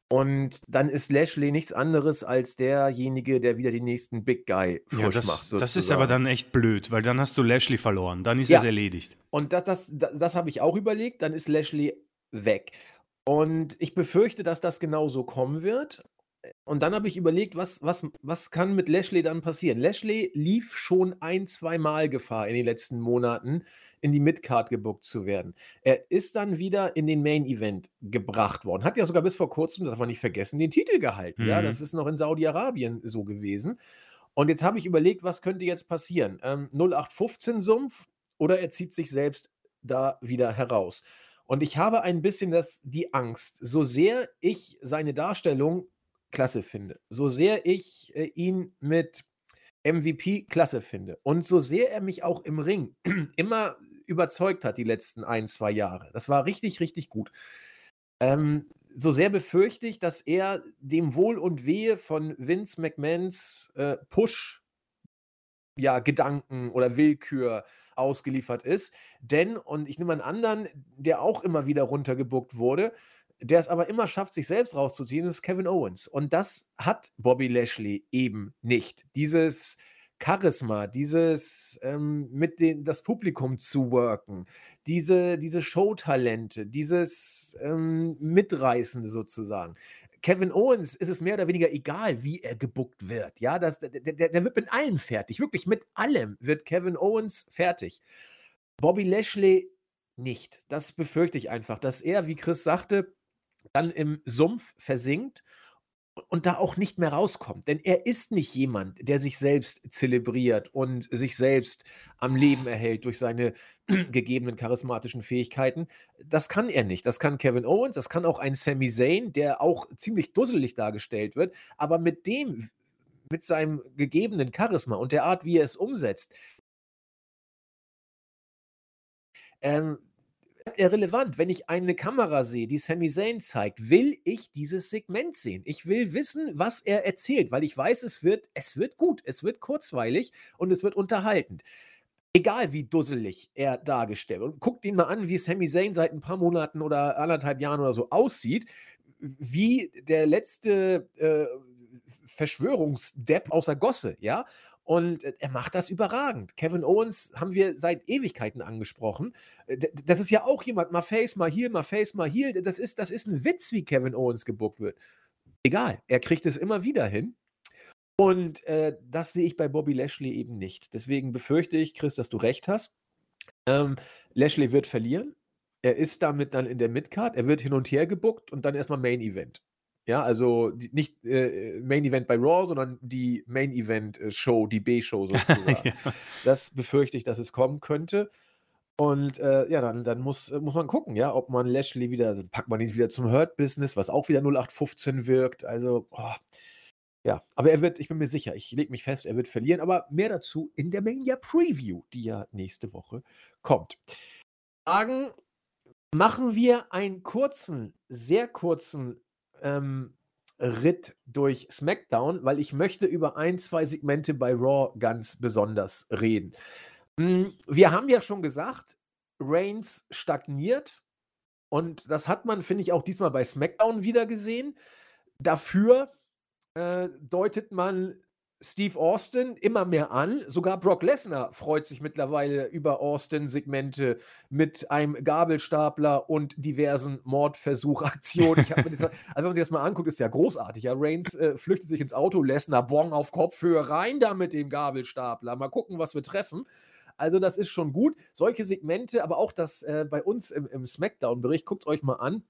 Und dann ist Lashley nichts anderes als derjenige, der wieder den nächsten Big Guy frisch Ja, das, macht. das ist sozusagen. aber dann echt blöd, weil dann hast du Lashley verloren. Dann ist Ja. es erledigt. Und das, das, das, das habe ich auch überlegt, dann ist Lashley weg. Und ich befürchte, dass das genauso kommen wird. Und dann habe ich überlegt, was, was, was kann mit Lashley dann passieren? Lashley lief schon ein, zwei Mal Gefahr in den letzten Monaten, in die Midcard gebuckt zu werden. Er ist dann wieder in den Main Event gebracht worden. Hat ja sogar bis vor kurzem, das darf man nicht vergessen, den Titel gehalten. Ja, Mhm. das ist noch in Saudi-Arabien so gewesen. Und jetzt habe ich überlegt, was könnte jetzt passieren? Ähm, 0815-Sumpf oder er zieht sich selbst da wieder heraus. Und ich habe ein bisschen das, die Angst, so sehr ich seine Darstellung klasse finde, so sehr ich äh, ihn mit MVP klasse finde und so sehr er mich auch im Ring immer überzeugt hat die letzten ein, zwei Jahre. Das war richtig, richtig gut. Ähm, so sehr befürchte ich, dass er dem Wohl und Wehe von Vince McMahons äh, Push ja, Gedanken oder Willkür ausgeliefert ist. Denn, und ich nehme einen anderen, der auch immer wieder runtergebuckt wurde, der es aber immer schafft, sich selbst rauszuziehen, ist Kevin Owens. Und das hat Bobby Lashley eben nicht. Dieses Charisma, dieses ähm, mit den, das Publikum zu worken, diese, diese Showtalente, dieses ähm, Mitreißende sozusagen. Kevin Owens ist es mehr oder weniger egal, wie er gebuckt wird. Ja, das, der, der, der wird mit allem fertig. Wirklich mit allem wird Kevin Owens fertig. Bobby Lashley nicht. Das befürchte ich einfach, dass er, wie Chris sagte, dann im Sumpf versinkt und da auch nicht mehr rauskommt. Denn er ist nicht jemand, der sich selbst zelebriert und sich selbst am Leben erhält durch seine gegebenen charismatischen Fähigkeiten. Das kann er nicht. Das kann Kevin Owens, das kann auch ein Sami Zayn, der auch ziemlich dusselig dargestellt wird. Aber mit dem, mit seinem gegebenen Charisma und der Art, wie er es umsetzt, ähm, bleibt er relevant. Wenn ich eine Kamera sehe, die Sami Zayn zeigt, will ich dieses Segment sehen. Ich will wissen, was er erzählt, weil ich weiß, es wird, es wird gut, es wird kurzweilig und es wird unterhaltend. Egal wie dusselig er dargestellt wird. Und guckt ihn mal an, wie Sami Zayn seit ein paar Monaten oder anderthalb Jahren oder so aussieht. Wie der letzte äh, Verschwörungsdepp aus der Gosse, ja. Und äh, er macht das überragend. Kevin Owens haben wir seit Ewigkeiten angesprochen. Äh, Das ist ja auch jemand, mal Face, mal hier, mal Face, mal hier. Das ist, das ist ein Witz, wie Kevin Owens gebuckt wird. Egal, er kriegt es immer wieder hin. Und äh, das sehe ich bei Bobby Lashley eben nicht. Deswegen befürchte ich, Chris, dass du recht hast. Ähm, Lashley wird verlieren. Er ist damit dann in der Midcard. Er wird hin und her gebuckt und dann erstmal Main Event. Ja, also die, nicht äh, Main Event bei Raw, sondern die Main Event äh, Show, die B-Show sozusagen. ja. Das befürchte ich, dass es kommen könnte. Und äh, ja, dann, dann muss, äh, muss man gucken, ja, ob man Lashley wieder, also packt man ihn wieder zum Hurt-Business, was auch wieder 0815 wirkt. Also, oh, ja, aber er wird, ich bin mir sicher, ich lege mich fest, er wird verlieren, aber mehr dazu in der Mania Preview, die ja nächste Woche kommt. Sagen, machen wir einen kurzen, sehr kurzen ähm, Ritt durch SmackDown, weil ich möchte über ein, zwei Segmente bei Raw ganz besonders reden. Mm, Wir haben ja schon gesagt, Reigns stagniert und das hat man, finde ich, auch diesmal bei SmackDown wieder gesehen. Dafür äh, deutet man Steve Austin immer mehr an. Sogar Brock Lesnar freut sich mittlerweile über Austin-Segmente mit einem Gabelstapler und diversen Mordversuchaktionen. Ich mir das, also wenn man sich das mal anguckt, ist ja großartig. Ja, Reigns äh, flüchtet sich ins Auto, Lesnar Bong auf Kopfhöhe rein da mit dem Gabelstapler. Mal gucken, was wir treffen. Also das ist schon gut. Solche Segmente, aber auch das äh, bei uns im, im Smackdown-Bericht, guckt es euch mal an.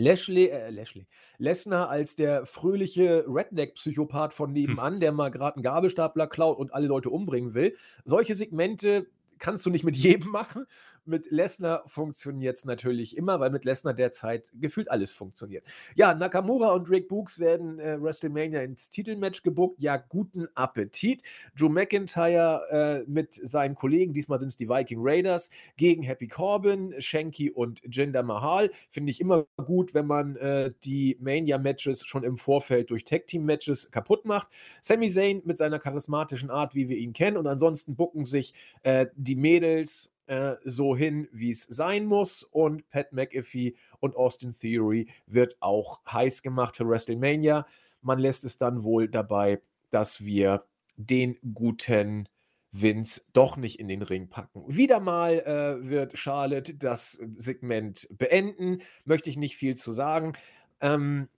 Lashley, äh, Lashley, Lesnar als der fröhliche Redneck-Psychopath von nebenan, der mal gerade einen Gabelstapler klaut und alle Leute umbringen will. Solche Segmente kannst du nicht mit jedem machen. Mit Lesnar funktioniert es natürlich immer, weil mit Lesnar derzeit gefühlt alles funktioniert. Ja, Nakamura und Rick Books werden äh, WrestleMania ins Titelmatch gebuckt. Ja, guten Appetit. Drew McIntyre äh, mit seinen Kollegen, diesmal sind es die Viking Raiders, gegen Happy Corbin, Shanky und Jinder Mahal. Finde ich immer gut, wenn man äh, die Mania-Matches schon im Vorfeld durch Tag-Team-Matches kaputt macht. Sami Zayn mit seiner charismatischen Art, wie wir ihn kennen. Und ansonsten bucken sich äh, die Mädels äh, so hin, wie es sein muss. Und Pat McAfee und Austin Theory wird auch heiß gemacht für WrestleMania. Man lässt es dann wohl dabei, dass wir den guten Vince doch nicht in den Ring packen. Wieder mal äh, wird Charlotte das Segment beenden. Möchte ich nicht viel zu sagen. Ähm,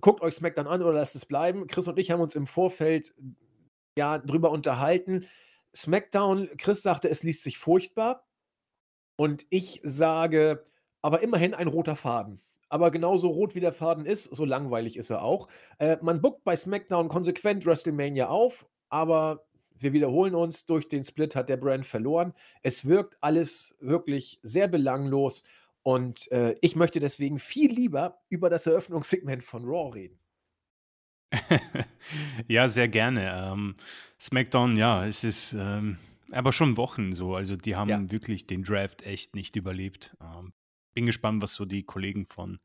guckt euch SmackDown an oder lasst es bleiben. Chris und ich haben uns im Vorfeld ja drüber unterhalten. SmackDown, Chris sagte, es liest sich furchtbar. Und ich sage, aber immerhin ein roter Faden. Aber genauso rot wie der Faden ist, so langweilig ist er auch. Äh, man buckt bei SmackDown konsequent WrestleMania auf, aber wir wiederholen uns, durch den Split hat der Brand verloren. Es wirkt alles wirklich sehr belanglos und äh, ich möchte deswegen viel lieber über das Eröffnungssegment von Raw reden. ja, sehr gerne. Ähm, SmackDown, ja, es ist ähm, aber schon Wochen so. Also die haben ja. wirklich den Draft echt nicht überlebt. Ähm, bin gespannt, was so die Kollegen von,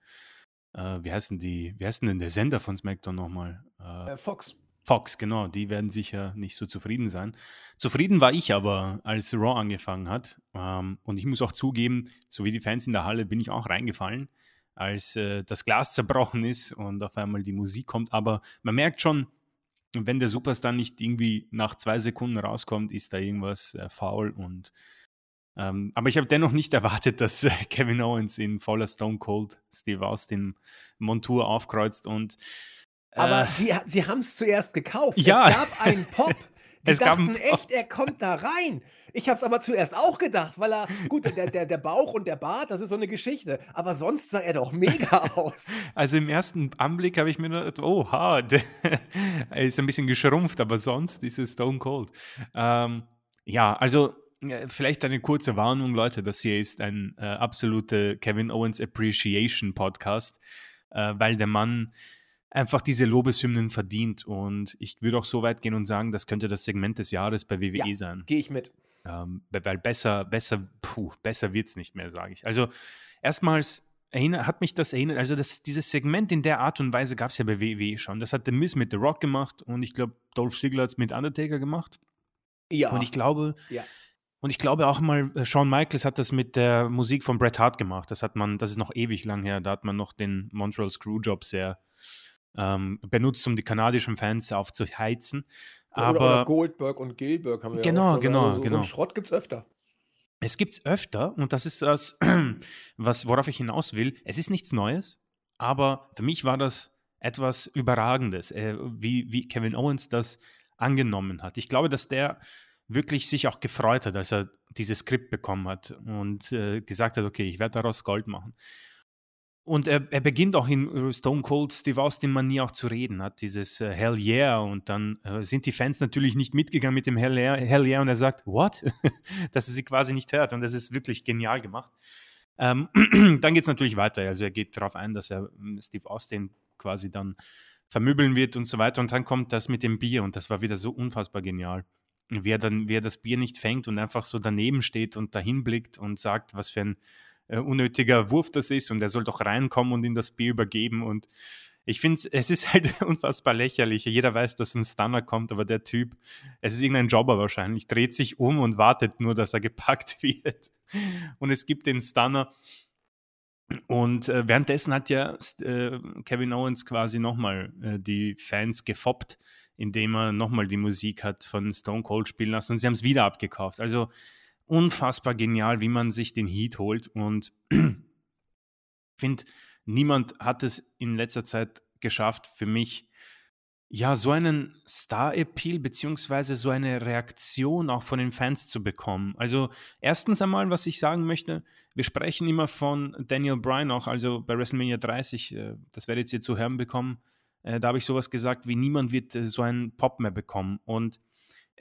äh, wie heißen die, wie heißt denn der Sender von SmackDown nochmal? Äh, Fox. Fox, genau, die werden sicher nicht so zufrieden sein. Zufrieden war ich aber, als Raw angefangen hat. Ähm, und ich muss auch zugeben, so wie die Fans in der Halle bin ich auch reingefallen als äh, das Glas zerbrochen ist und auf einmal die Musik kommt. Aber man merkt schon, wenn der Superstar nicht irgendwie nach zwei Sekunden rauskommt, ist da irgendwas äh, faul und ähm, aber ich habe dennoch nicht erwartet, dass äh, Kevin Owens in voller Stone Cold Steve Austin Montur aufkreuzt und aber sie, sie haben es zuerst gekauft. Ja. Es gab einen Pop. Die es dachten echt, er kommt da rein. Ich habe es aber zuerst auch gedacht, weil er, gut, der, der, der Bauch und der Bart, das ist so eine Geschichte. Aber sonst sah er doch mega aus. Also im ersten Anblick habe ich mir gedacht, oh, ha, der, er ist ein bisschen geschrumpft, aber sonst ist es Stone Cold. Ähm, ja, also äh, vielleicht eine kurze Warnung, Leute, das hier ist ein äh, absoluter Kevin Owens Appreciation Podcast, äh, weil der Mann einfach diese Lobeshymnen verdient. Und ich würde auch so weit gehen und sagen, das könnte das Segment des Jahres bei WWE ja, sein. Gehe ich mit. Ähm, weil besser, besser, puh, besser wird es nicht mehr, sage ich. Also erstmals erinnert, hat mich das erinnert, also das, dieses Segment in der Art und Weise gab es ja bei WWE schon. Das hat The Miz mit The Rock gemacht und ich glaube, Dolph Ziggler hat es mit Undertaker gemacht. Ja. Und ich glaube, ja. Und ich glaube auch mal, äh, Shawn Michaels hat das mit der Musik von Bret Hart gemacht. Das hat man, das ist noch ewig lang her. Da hat man noch den Montreal Screwjob sehr ähm, benutzt, um die kanadischen Fans aufzuheizen. Aber, oder, oder Goldberg und Gilberg haben wir genau, auch schon. Genau, also, genau. So einen Schrott gibt es öfter. Es gibt es öfter und das ist das, was, worauf ich hinaus will. Es ist nichts Neues, aber für mich war das etwas Überragendes, äh, wie, wie Kevin Owens das angenommen hat. Ich glaube, dass der wirklich sich auch gefreut hat, als er dieses Skript bekommen hat und äh, gesagt hat, okay, ich werde daraus Gold machen. Und er, er, beginnt auch in Stone Cold Steve Austin Manier auch zu reden, hat dieses äh, Hell Yeah und dann äh, sind die Fans natürlich nicht mitgegangen mit dem Hell Yeah, Hell yeah und er sagt, what? Dass er sie quasi nicht hört und das ist wirklich genial gemacht. Ähm, dann geht es natürlich weiter, also er geht darauf ein, dass er ähm, Steve Austin quasi dann vermöbeln wird und so weiter und dann kommt das mit dem Bier und das war wieder so unfassbar genial. Wie er dann, wie er das Bier nicht fängt und einfach so daneben steht und dahin blickt und sagt, was für ein äh, unnötiger Wurf das ist und er soll doch reinkommen und ihm das Bier übergeben und ich finde, es ist halt unfassbar lächerlich. Jeder weiß, dass ein Stunner kommt, aber der Typ, es ist irgendein Jobber wahrscheinlich, dreht sich um und wartet nur, dass er gepackt wird. Und es gibt den Stunner. Und äh, währenddessen hat ja äh, Kevin Owens quasi nochmal äh, die Fans gefoppt, indem er nochmal die Musik hat von Stone Cold spielen lassen und sie haben es wieder abgekauft. Also unfassbar genial, wie man sich den Heat holt. Und ich finde, niemand hat es in letzter Zeit geschafft, für mich, ja, so einen Star-Appeal beziehungsweise so eine Reaktion auch von den Fans zu bekommen. Also erstens einmal, was ich sagen möchte, wir sprechen immer von Daniel Bryan auch, also bei WrestleMania 30, äh, das werdet ihr zu hören bekommen, äh, da habe ich sowas gesagt wie, niemand wird äh, so einen Pop mehr bekommen. Und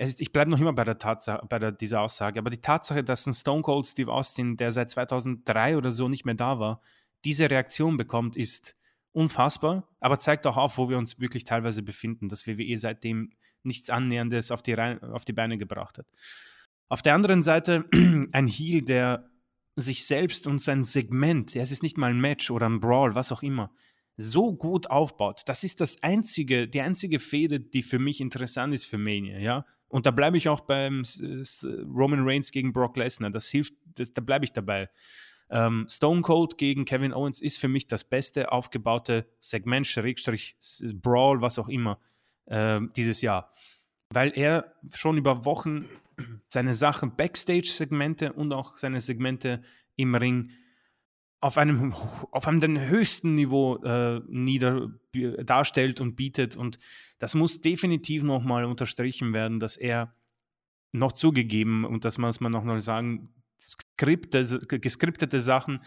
ist, ich bleibe noch immer bei, der Tatsache, bei der, dieser Aussage, aber die Tatsache, dass ein Stone Cold Steve Austin, der seit 2003 oder so nicht mehr da war, diese Reaktion bekommt, ist unfassbar, aber zeigt auch auf, wo wir uns wirklich teilweise befinden, dass WWE seitdem nichts Annäherndes auf die, auf die Beine gebracht hat. Auf der anderen Seite ein Heel, der sich selbst und sein Segment, es ist nicht mal ein Match oder ein Brawl, was auch immer, so gut aufbaut. Das ist das einzige, die einzige Fehde, die für mich interessant ist für Mania, ja. Und da bleibe ich auch beim Roman Reigns gegen Brock Lesnar. Das hilft, das, da bleibe ich dabei. Ähm, Stone Cold gegen Kevin Owens ist für mich das beste aufgebaute Segment, Schrägstrich, Brawl, was auch immer, äh, dieses Jahr. Weil er schon über Wochen seine Sachen, Backstage-Segmente und auch seine Segmente im Ring auf einem, auf einem höchsten Niveau äh, nieder, darstellt und bietet. Und das muss definitiv nochmal unterstrichen werden, dass er noch zugegeben, und das muss man noch mal sagen, Skripte, geskriptete Sachen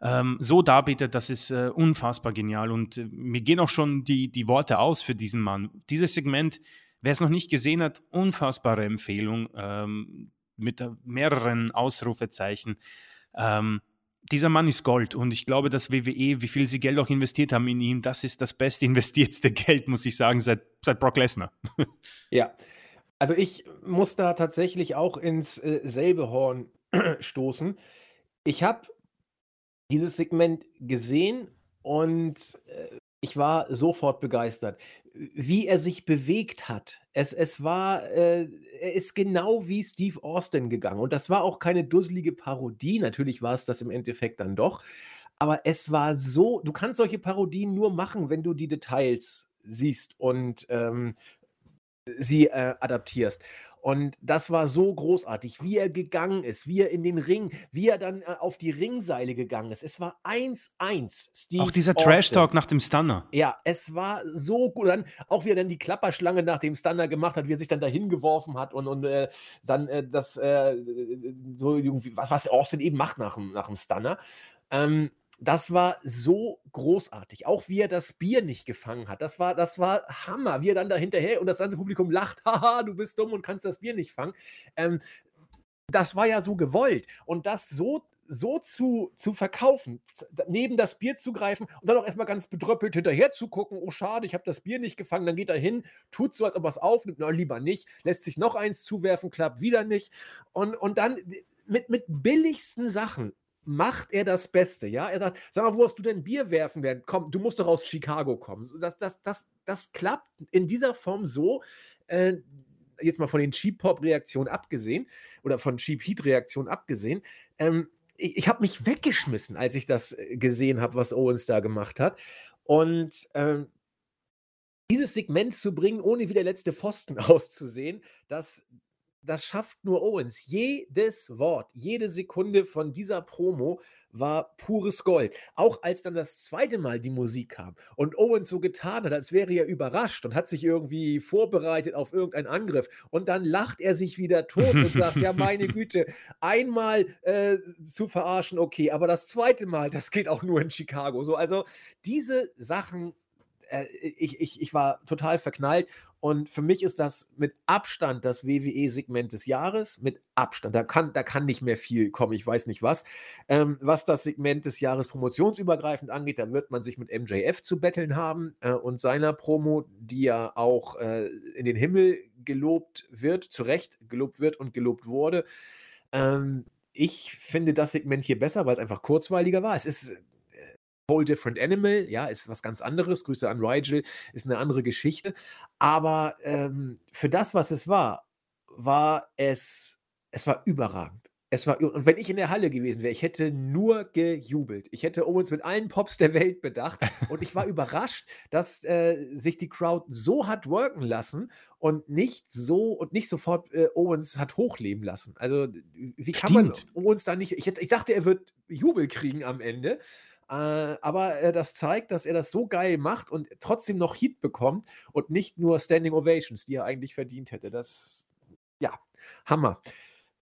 ähm, so darbietet, das ist äh, unfassbar genial. Und äh, mir gehen auch schon die, die Worte aus für diesen Mann. Dieses Segment, wer es noch nicht gesehen hat, unfassbare Empfehlung ähm, mit mehreren Ausrufezeichen. Ähm, dieser Mann ist Gold und ich glaube, dass WWE, wie viel sie Geld auch investiert haben in ihn, das ist das beste investiertste Geld, muss ich sagen, seit, seit Brock Lesnar. ja, also ich muss da tatsächlich auch ins äh, selbe Horn stoßen. Ich habe dieses Segment gesehen und äh, ich war sofort begeistert, wie er sich bewegt hat. Es, es war, äh, er ist genau wie Steve Austin gegangen. Und das war auch keine dusselige Parodie. Natürlich war es das im Endeffekt dann doch. Aber es war so, du kannst solche Parodien nur machen, wenn du die Details siehst und ähm, sie äh, adaptierst. Und das war so großartig, wie er gegangen ist, wie er in den Ring, wie er dann äh, auf die Ringseile gegangen ist. Es war 1-1, Steve. Auch dieser Trash-Talk nach dem Stunner. Ja, es war so gut. Dann, auch wie er dann die Klapperschlange nach dem Stunner gemacht hat, wie er sich dann dahin geworfen hat und, und äh, dann äh, das äh, so irgendwie, was, was Austin eben macht nach dem, nach dem Stunner. Ähm, das war so großartig. Auch wie er das Bier nicht gefangen hat. Das war, das war Hammer. Wie er dann da hinterher und das ganze Publikum lacht. Haha, du bist dumm und kannst das Bier nicht fangen. Ähm, das war ja so gewollt. Und das so, so zu, zu verkaufen, neben das Bier zu greifen und dann auch erstmal ganz bedröppelt hinterher zu gucken, oh schade, ich habe das Bier nicht gefangen, dann geht er hin, tut so, als ob er es aufnimmt, na lieber nicht, lässt sich noch eins zuwerfen, klappt wieder nicht. Und, und dann mit, mit billigsten Sachen macht er das Beste, ja? Er sagt, sag mal, wo hast du denn Bier werfen werden? Komm, du musst doch aus Chicago kommen. Das, das, das, das klappt in dieser Form so, äh, jetzt mal von den Cheap-Pop-Reaktionen abgesehen oder von Cheap-Heat-Reaktionen abgesehen, ähm, ich, ich habe mich weggeschmissen, als ich das äh, gesehen habe, was Owens da gemacht hat. Und ähm, dieses Segment zu bringen, ohne wie der letzte Pfosten auszusehen, das, das schafft nur Owens. Jedes Wort, jede Sekunde von dieser Promo war pures Gold. Auch als dann das zweite Mal die Musik kam und Owens so getan hat, als wäre er überrascht und hat sich irgendwie vorbereitet auf irgendeinen Angriff. Und dann lacht er sich wieder tot und sagt: Ja, meine Güte, einmal äh, zu verarschen, okay, aber das zweite Mal, das geht auch nur in Chicago. So, also diese Sachen äh, ich, ich, ich war total verknallt und für mich ist das mit Abstand das WWE-Segment des Jahres. Mit Abstand. Da kann, da kann nicht mehr viel kommen, ich weiß nicht was. Ähm, was das Segment des Jahres promotionsübergreifend angeht, da wird man sich mit MJF zu betteln haben äh, und seiner Promo, die ja auch äh, in den Himmel gelobt wird, zu Recht gelobt wird und gelobt wurde. Ähm, ich finde das Segment hier besser, weil es einfach kurzweiliger war. Es ist Whole Different Animal, ja, ist was ganz anderes. Grüße an Rigel, ist eine andere Geschichte. Aber ähm, für das, was es war, war es, es war überragend. Es war, und wenn ich in der Halle gewesen wäre, ich hätte nur gejubelt. Ich hätte Owens mit allen Pops der Welt bedacht. Und ich war überrascht, dass äh, sich die Crowd so hat worken lassen und nicht so und nicht sofort äh, Owens hat hochleben lassen. Also, wie kann Stimmt. man Owens da nicht. Ich, hätte, ich dachte, er wird Jubel kriegen am Ende. Äh, aber äh, das zeigt, dass er das so geil macht und trotzdem noch Heat bekommt und nicht nur Standing Ovations, die er eigentlich verdient hätte. Das, ja, Hammer.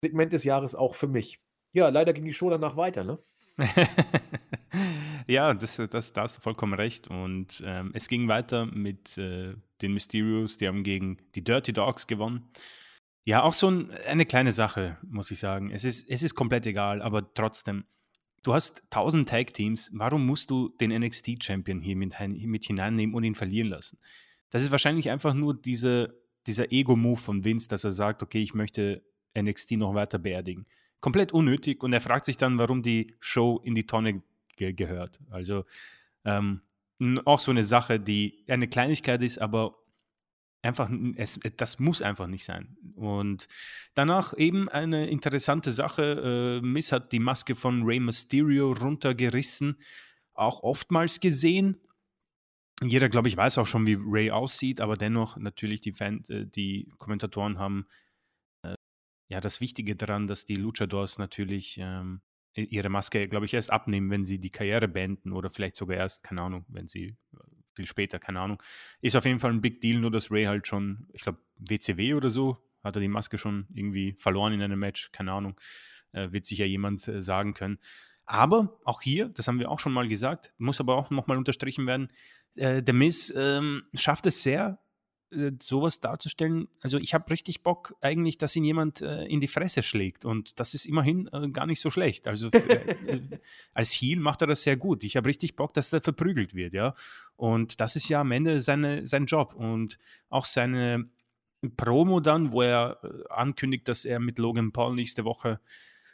Segment des Jahres auch für mich. Ja, leider ging die Show danach weiter, ne? ja, das, das, da hast du vollkommen recht. Und ähm, es ging weiter mit äh, den Mysterios, die haben gegen die Dirty Dogs gewonnen. Ja, auch so ein, eine kleine Sache, muss ich sagen. Es ist, es ist komplett egal, aber trotzdem. Du hast 1000 Tag-Teams, warum musst du den NXT-Champion hier mit, mit hineinnehmen und ihn verlieren lassen? Das ist wahrscheinlich einfach nur diese, dieser Ego-Move von Vince, dass er sagt, okay, ich möchte NXT noch weiter beerdigen. Komplett unnötig und er fragt sich dann, warum die Show in die Tonne ge gehört. Also ähm, auch so eine Sache, die eine Kleinigkeit ist, aber einfach, es, das muss einfach nicht sein. Und danach eben eine interessante Sache. Äh, Miss hat die Maske von Rey Mysterio runtergerissen, auch oftmals gesehen. Jeder, glaube ich, weiß auch schon, wie Ray aussieht, aber dennoch natürlich die, Fan, äh, die Kommentatoren haben äh, ja das Wichtige daran, dass die Luchadors natürlich ähm, ihre Maske, glaube ich, erst abnehmen, wenn sie die Karriere beenden oder vielleicht sogar erst, keine Ahnung, wenn sie äh, viel später, keine Ahnung. Ist auf jeden Fall ein Big Deal, nur dass Ray halt schon, ich glaube, WCW oder so, hat er die Maske schon irgendwie verloren in einem Match, keine Ahnung, äh, wird sicher jemand äh, sagen können. Aber auch hier, das haben wir auch schon mal gesagt, muss aber auch nochmal unterstrichen werden, äh, der Miss ähm, schafft es sehr, sowas darzustellen. Also ich habe richtig Bock eigentlich, dass ihn jemand äh, in die Fresse schlägt und das ist immerhin äh, gar nicht so schlecht. Also für, äh, als Heel macht er das sehr gut. Ich habe richtig Bock, dass er verprügelt wird, ja. Und das ist ja am Ende seine, sein Job und auch seine Promo dann, wo er äh, ankündigt, dass er mit Logan Paul nächste Woche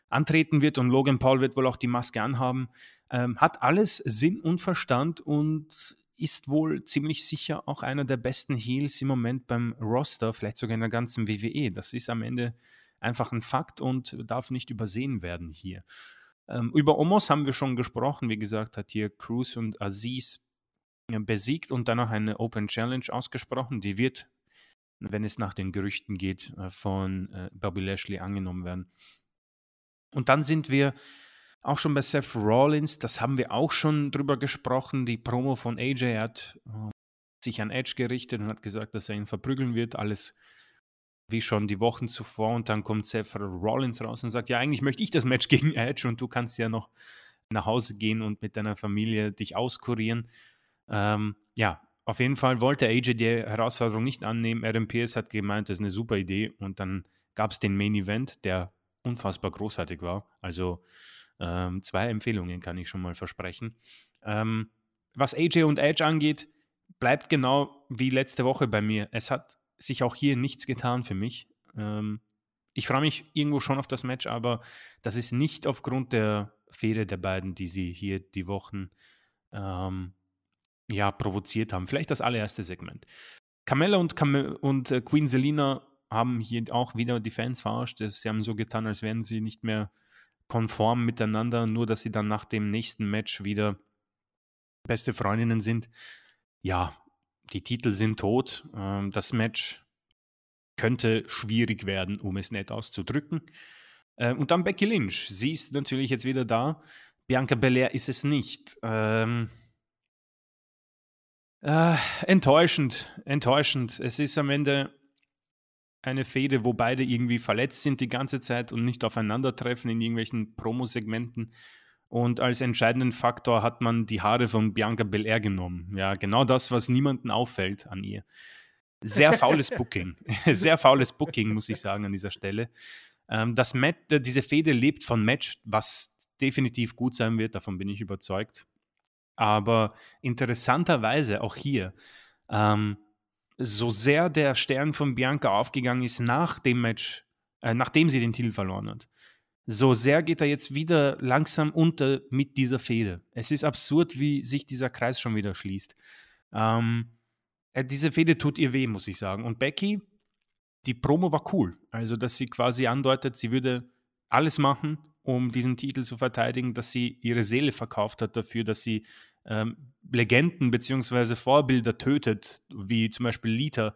antreten wird und Logan Paul wird wohl auch die Maske anhaben, ähm, hat alles Sinn und Verstand und ist wohl ziemlich sicher auch einer der besten Heels im Moment beim Roster, vielleicht sogar in der ganzen WWE. Das ist am Ende einfach ein Fakt und darf nicht übersehen werden hier. Ähm, über Omos haben wir schon gesprochen. Wie gesagt, hat hier Cruz und Aziz besiegt und danach eine Open Challenge ausgesprochen. Die wird, wenn es nach den Gerüchten geht, äh, von äh, Bobby Lashley angenommen werden. Und dann sind wir auch schon bei Seth Rollins, das haben wir auch schon drüber gesprochen. Die Promo von AJ hat äh, sich an Edge gerichtet und hat gesagt, dass er ihn verprügeln wird. Alles wie schon die Wochen zuvor. Und dann kommt Seth Rollins raus und sagt: Ja, eigentlich möchte ich das Match gegen Edge und du kannst ja noch nach Hause gehen und mit deiner Familie dich auskurieren. Ähm, ja, auf jeden Fall wollte AJ die Herausforderung nicht annehmen. Pierce hat gemeint, das ist eine super Idee. Und dann gab es den Main Event, der unfassbar großartig war. Also ähm, zwei Empfehlungen kann ich schon mal versprechen. Ähm, was AJ und Edge angeht, bleibt genau wie letzte Woche bei mir. Es hat sich auch hier nichts getan für mich. Ähm, ich freue mich irgendwo schon auf das Match, aber das ist nicht aufgrund der Fehde der beiden, die sie hier die Wochen ähm, ja, provoziert haben. Vielleicht das allererste Segment. Carmella und, Cam und äh, Queen Selina haben hier auch wieder die Fans verarscht. Sie haben so getan, als wären sie nicht mehr konform miteinander, nur dass sie dann nach dem nächsten Match wieder beste Freundinnen sind. Ja, die Titel sind tot. Ähm, das Match könnte schwierig werden, um es nett auszudrücken. Ähm, und dann Becky Lynch. Sie ist natürlich jetzt wieder da. Bianca Belair ist es nicht. Ähm, äh, enttäuschend, enttäuschend. Es ist am Ende eine Fehde, wo beide irgendwie verletzt sind die ganze Zeit und nicht aufeinandertreffen in irgendwelchen Promo-Segmenten. Und als entscheidenden Faktor hat man die Haare von Bianca Belair genommen. Ja, genau das, was niemandem auffällt an ihr. Sehr faules Booking. Sehr faules Booking, muss ich sagen, an dieser Stelle. Ähm, das Match, äh, diese Fehde lebt von Match, was definitiv gut sein wird, davon bin ich überzeugt. Aber interessanterweise auch hier, ähm, so sehr der Stern von Bianca aufgegangen ist nach dem Match, äh, nachdem sie den Titel verloren hat, so sehr geht er jetzt wieder langsam unter mit dieser Fehde. Es ist absurd, wie sich dieser Kreis schon wieder schließt. Ähm, äh, diese Fehde tut ihr weh, muss ich sagen. Und Becky, die Promo war cool. Also, dass sie quasi andeutet, sie würde alles machen, um diesen Titel zu verteidigen, dass sie ihre Seele verkauft hat dafür, dass sie ähm, Legenden bzw. Vorbilder tötet, wie zum Beispiel Lita,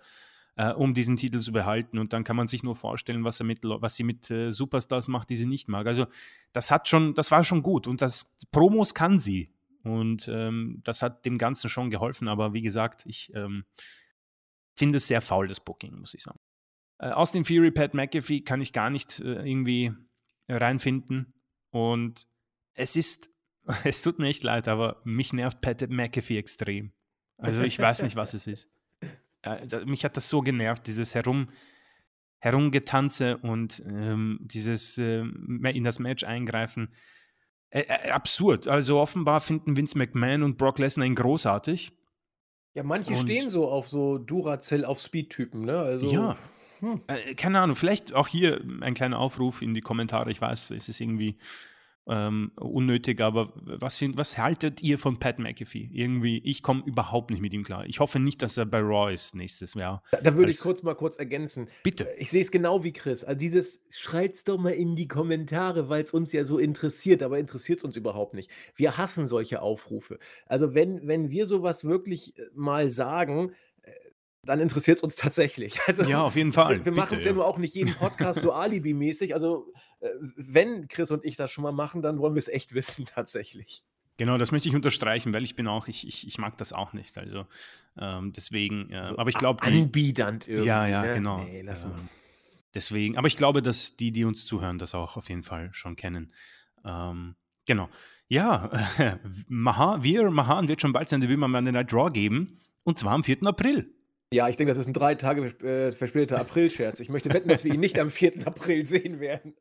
äh, um diesen Titel zu behalten. Und dann kann man sich nur vorstellen, was, er mit, was sie mit äh, Superstars macht, die sie nicht mag. Also das hat schon, das war schon gut. Und das Promos kann sie. Und ähm, das hat dem Ganzen schon geholfen. Aber wie gesagt, ich ähm, finde es sehr faul, das Booking, muss ich sagen. Äh, aus dem Fury Pat McAfee kann ich gar nicht äh, irgendwie reinfinden. Und es ist Es tut mir echt leid, aber mich nervt Pat McAfee extrem. Also ich weiß nicht, was es ist. Äh, mich hat das so genervt, dieses Herum, Herumgetanze und ähm, dieses äh, in das Match eingreifen. Äh, äh, absurd. Also offenbar finden Vince McMahon und Brock Lesnar ihn großartig. Ja, manche und stehen so auf so Duracell auf Speed-Typen, ne? Also, ja. Hm. Äh, keine Ahnung, vielleicht auch hier ein kleiner Aufruf in die Kommentare. Ich weiß, es ist irgendwie ähm, unnötig, aber was, was haltet ihr von Pat McAfee? Irgendwie, ich komme überhaupt nicht mit ihm klar. Ich hoffe nicht, dass er bei Raw ist nächstes Jahr. Da, da würde ich kurz mal kurz ergänzen. Bitte. Ich sehe es genau wie Chris. Also dieses, schreit's doch mal in die Kommentare, weil es uns ja so interessiert, aber interessiert es uns überhaupt nicht. Wir hassen solche Aufrufe. Also wenn, wenn wir sowas wirklich äh, mal sagen, dann interessiert es uns tatsächlich. Also, ja, auf jeden Fall. Wir, wir machen es ja. nur auch nicht jeden Podcast so alibimäßig. Also, äh, wenn Chris und ich das schon mal machen, dann wollen wir es echt wissen, tatsächlich. Genau, das möchte ich unterstreichen, weil ich bin auch, ich, ich, ich mag das auch nicht. Also, ähm, deswegen, äh, so aber ich glaube. Anbiedernd irgendwie. Ja, ja, ne? genau. Nee, lass mal. Ähm, deswegen, aber ich glaube, dass die, die uns zuhören, das auch auf jeden Fall schon kennen. Ähm, genau. Ja, äh, Maha, wir, Mahan wird schon bald sein Debüt mal an den Night Draw geben. Und zwar am 4. April. Ja, ich denke, das ist ein drei Tage äh, verspäteter April-Scherz. Ich möchte wetten, dass wir ihn nicht am 4. April sehen werden.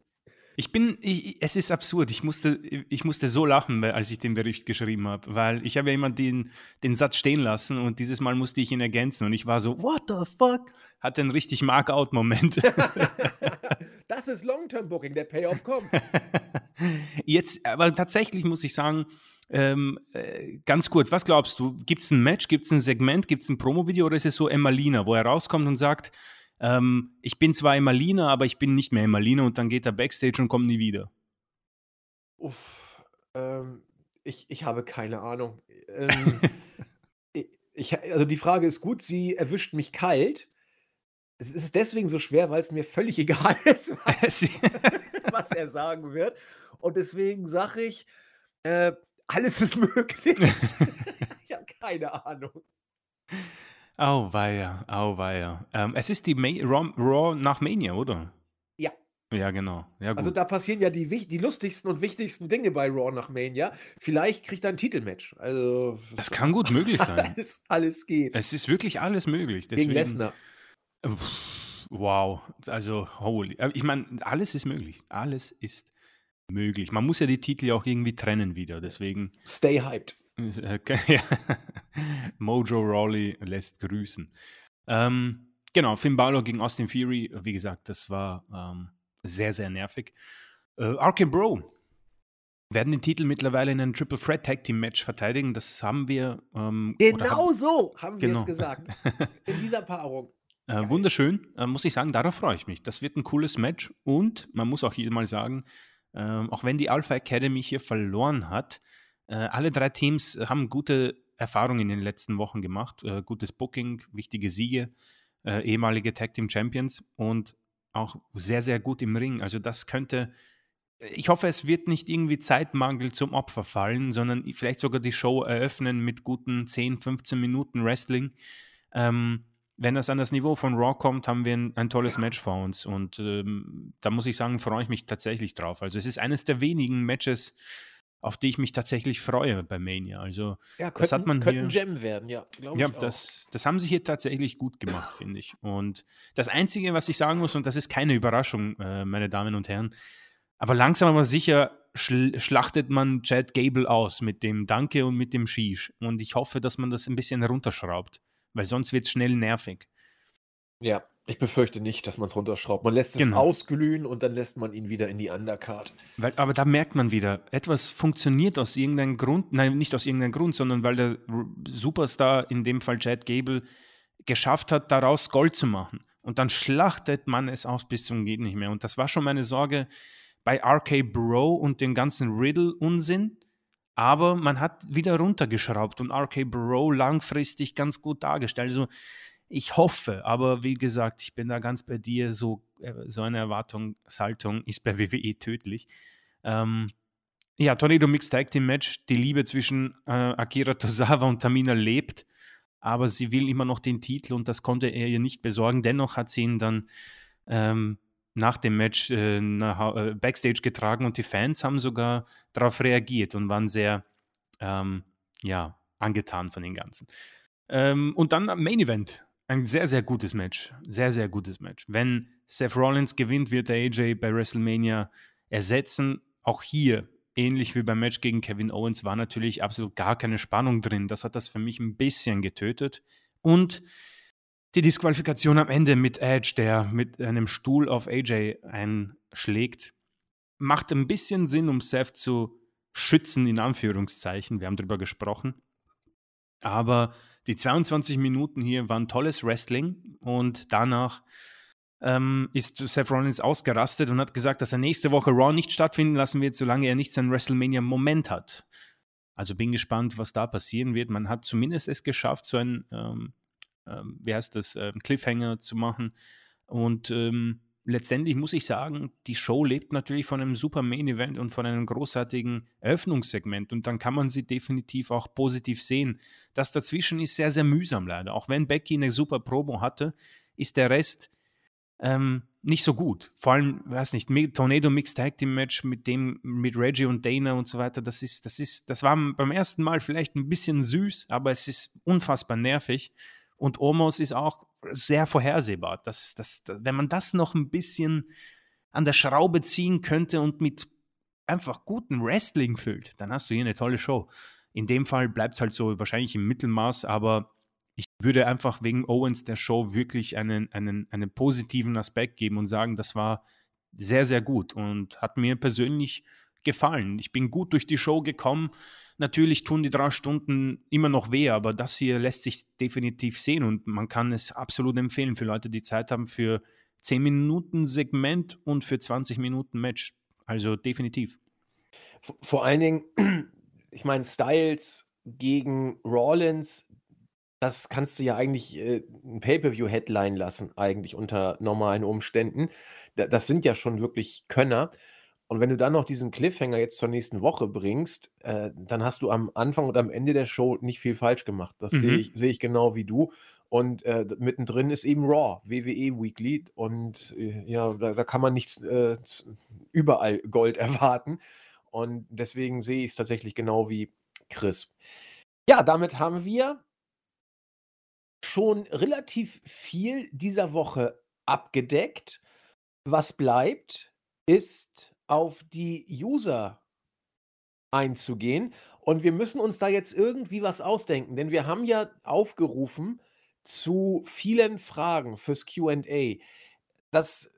Ich bin, ich, es ist absurd. Ich musste, ich musste so lachen, als ich den Bericht geschrieben habe, weil ich habe ja immer den, den Satz stehen lassen und dieses Mal musste ich ihn ergänzen und ich war so, what the fuck? Hatte einen richtig Mark-out-Moment. das ist Long-Term-Booking, der Payoff kommt. Jetzt, aber tatsächlich muss ich sagen, ähm, äh, ganz kurz, was glaubst du? Gibt es ein Match, gibt es ein Segment, gibt es ein Promo-Video oder ist es so Emmalina, wo er rauskommt und sagt, ähm, ich bin zwar Emmalina, aber ich bin nicht mehr Emmalina und dann geht er Backstage und kommt nie wieder? Uff, ähm, ich, ich habe keine Ahnung. Ähm, ich, also die Frage ist gut, sie erwischt mich kalt. Es ist deswegen so schwer, weil es mir völlig egal ist, was, was er sagen wird. Und deswegen sage ich, äh, alles ist möglich. ich habe keine Ahnung. Auweia, auweia. Ähm, es ist die Ma Raw, Raw, nach Mania, oder? Ja. Ja, genau. Ja, also da passieren ja die, die lustigsten und wichtigsten Dinge bei Raw nach Mania. Vielleicht kriegt er ein Titelmatch. Also, das kann gut möglich sein. alles, alles geht. Es ist wirklich alles möglich. Deswegen, Gegen Lesnar. Wow. Also, holy. Ich meine, alles ist möglich. Alles ist möglich. Man muss ja die Titel ja auch irgendwie trennen wieder, deswegen. Stay hyped. ja. Mojo Rawley lässt grüßen. Ähm, genau, Finn Balor gegen Austin Fury, wie gesagt, das war ähm, sehr, sehr nervig. Äh, Arkin Bro werden den Titel mittlerweile in einem Triple Threat Tag Team Match verteidigen. Das haben wir. Ähm, genau haben, so haben wir genau. es gesagt. In dieser Paarung. Äh, wunderschön, äh, muss ich sagen, darauf freue ich mich. Das wird ein cooles Match und man muss auch hier mal sagen, ähm, auch wenn die Alpha Academy hier verloren hat, äh, alle drei Teams haben gute Erfahrungen in den letzten Wochen gemacht. Äh, gutes Booking, wichtige Siege, äh, ehemalige Tag Team Champions und auch sehr, sehr gut im Ring. Also das könnte, ich hoffe, es wird nicht irgendwie Zeitmangel zum Opfer fallen, sondern vielleicht sogar die Show eröffnen mit guten 10, 15 Minuten Wrestling. Ähm, wenn das an das Niveau von Raw kommt, haben wir ein, ein tolles Match vor uns. Und ähm, da muss ich sagen, freue ich mich tatsächlich drauf. Also es ist eines der wenigen Matches, auf die ich mich tatsächlich freue bei Mania. Also ja, könnten, das hat man könnten hier, Gem werden, ja. Ja, das, das haben sie hier tatsächlich gut gemacht, finde ich. Und das Einzige, was ich sagen muss, und das ist keine Überraschung, äh, meine Damen und Herren, aber langsam aber sicher schl schlachtet man Chad Gable aus mit dem Danke und mit dem Shish. Und ich hoffe, dass man das ein bisschen runterschraubt weil sonst wird es schnell nervig. Ja, ich befürchte nicht, dass man es runterschraubt. Man lässt es genau. ausglühen und dann lässt man ihn wieder in die Undercard. Weil, aber da merkt man wieder, etwas funktioniert aus irgendeinem Grund, nein, nicht aus irgendeinem Grund, sondern weil der Superstar, in dem Fall Chad Gable, geschafft hat, daraus Gold zu machen. Und dann schlachtet man es aus bis zum geht nicht mehr. Und das war schon meine Sorge bei RK Bro und dem ganzen Riddle-Unsinn aber man hat wieder runtergeschraubt und RK Bro langfristig ganz gut dargestellt. Also ich hoffe, aber wie gesagt, ich bin da ganz bei dir, so, äh, so eine Erwartungshaltung ist bei WWE tödlich. Ähm, ja, Tornado Mixed Tag Team Match, die Liebe zwischen äh, Akira Tozawa und Tamina lebt, aber sie will immer noch den Titel und das konnte er ihr nicht besorgen. Dennoch hat sie ihn dann ähm, nach dem Match äh, nach, äh, Backstage getragen und die Fans haben sogar darauf reagiert und waren sehr ähm, ja, angetan von den Ganzen. Ähm, und dann am Main Event. ein sehr, sehr gutes Match. Sehr, sehr gutes Match. Wenn Seth Rollins gewinnt, wird der AJ bei WrestleMania ersetzen. Auch hier, ähnlich wie beim Match gegen Kevin Owens, war natürlich absolut gar keine Spannung drin. Das hat das für mich ein bisschen getötet. Und die Disqualifikation am Ende mit Edge, der mit einem Stuhl auf AJ einschlägt, macht ein bisschen Sinn, um Seth zu schützen, in Anführungszeichen. Wir haben darüber gesprochen. Aber die 22 Minuten hier waren tolles Wrestling und danach ähm, ist Seth Rollins ausgerastet und hat gesagt, dass er nächste Woche Raw nicht stattfinden lassen wird, solange er nicht seinen WrestleMania-Moment hat. Also bin gespannt, was da passieren wird. Man hat zumindest es geschafft, so ein, ähm, ähm, wie heißt das, ähm, Cliffhanger zu machen. Und ähm, letztendlich muss ich sagen, die Show lebt natürlich von einem super Main Event und von einem großartigen Eröffnungssegment und dann kann man sie definitiv auch positiv sehen. Das dazwischen ist sehr, sehr mühsam leider. Auch wenn Becky eine super Promo hatte, ist der Rest ähm, nicht so gut. Vor allem, weiß nicht, Tornado Mixed Tag Team Match mit dem, mit Reggie und Dana und so weiter, das ist, das ist, das war beim ersten Mal vielleicht ein bisschen süß, aber es ist unfassbar nervig. Und Omos ist auch sehr vorhersehbar. Das, das, das, wenn man das noch ein bisschen an der Schraube ziehen könnte und mit einfach guten Wrestling füllt, dann hast du hier eine tolle Show. In dem Fall bleibt es halt so wahrscheinlich im Mittelmaß, aber ich würde einfach wegen Owens der Show wirklich einen, einen, einen positiven Aspekt geben und sagen, das war sehr, sehr gut und hat mir persönlich gefallen. Ich bin gut durch die Show gekommen. Natürlich tun die drei Stunden immer noch weh, aber das hier lässt sich definitiv sehen und man kann es absolut empfehlen für Leute, die Zeit haben für 10 Minuten Segment und für 20 Minuten Match. Also definitiv. Vor allen Dingen, ich meine, Styles gegen Rollins, das kannst du ja eigentlich äh, ein Pay-per-view-Headline lassen, eigentlich unter normalen Umständen. das sind ja schon wirklich Könner. Und wenn du dann noch diesen Cliffhanger jetzt zur nächsten Woche bringst, äh, dann hast du am Anfang und am Ende der Show nicht viel falsch gemacht. Das sehe mhm. ich, seh ich genau wie du. Und äh, mittendrin ist eben Raw, WWE Weekly. Und äh, ja, da, da kann man nicht äh, überall Gold erwarten. Und deswegen sehe ich es tatsächlich genau wie Chris. Ja, damit haben wir schon relativ viel dieser Woche abgedeckt. Was bleibt, ist auf die User einzugehen. Und wir müssen uns da jetzt irgendwie was ausdenken, denn wir haben ja aufgerufen zu vielen Fragen fürs QA. Das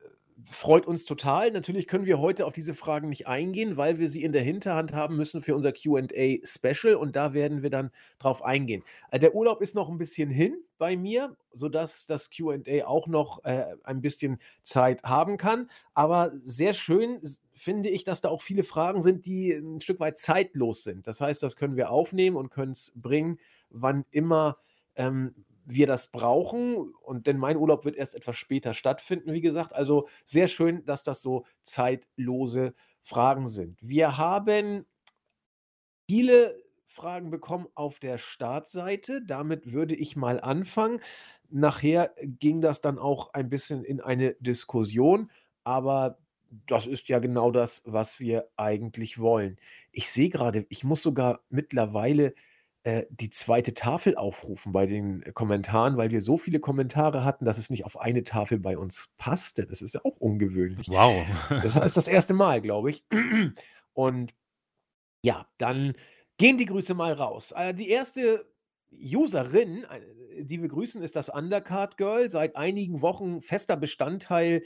freut uns total. Natürlich können wir heute auf diese Fragen nicht eingehen, weil wir sie in der Hinterhand haben müssen für unser QA-Special und da werden wir dann drauf eingehen. Äh, der Urlaub ist noch ein bisschen hin bei mir, sodass das QA auch noch äh, ein bisschen Zeit haben kann. Aber sehr schön finde ich, dass da auch viele Fragen sind, die ein Stück weit zeitlos sind. Das heißt, das können wir aufnehmen und können es bringen, wann immer ähm, wir das brauchen. Und denn mein Urlaub wird erst etwas später stattfinden, wie gesagt. Also sehr schön, dass das so zeitlose Fragen sind. Wir haben viele Fragen bekommen auf der Startseite. Damit würde ich mal anfangen. Nachher ging das dann auch ein bisschen in eine Diskussion, aber das ist ja genau das, was wir eigentlich wollen. Ich sehe gerade, ich muss sogar mittlerweile äh, die zweite Tafel aufrufen bei den Kommentaren, weil wir so viele Kommentare hatten, dass es nicht auf eine Tafel bei uns passte. Das ist ja auch ungewöhnlich. Wow. Das ist das erste Mal, glaube ich. Und ja, dann gehen die Grüße mal raus. Äh, die erste Userin, die wir grüßen, ist das Undercard Girl, seit einigen Wochen fester Bestandteil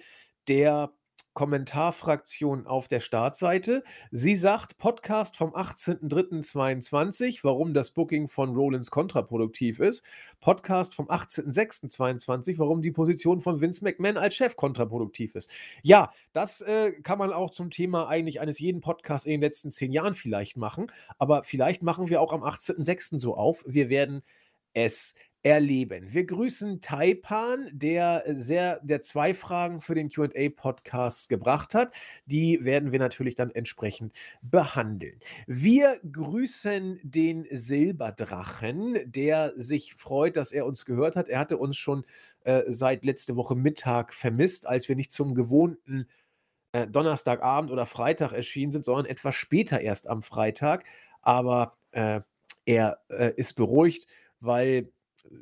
der Kommentarfraktion auf der Startseite. Sie sagt, Podcast vom 18.03.22, warum das Booking von Rollins kontraproduktiv ist. Podcast vom 18.06.22, warum die Position von Vince McMahon als Chef kontraproduktiv ist. Ja, das äh, kann man auch zum Thema eigentlich eines jeden Podcasts in den letzten zehn Jahren vielleicht machen. Aber vielleicht machen wir auch am 18.06. so auf. Wir werden es erleben. Wir grüßen Taipan, der äh, sehr der zwei Fragen für den QA-Podcast gebracht hat. Die werden wir natürlich dann entsprechend behandeln. Wir grüßen den Silberdrachen, der sich freut, dass er uns gehört hat. Er hatte uns schon äh, seit letzte Woche Mittag vermisst, als wir nicht zum gewohnten äh, Donnerstagabend oder Freitag erschienen sind, sondern etwas später erst am Freitag. Aber äh, er äh, ist beruhigt, weil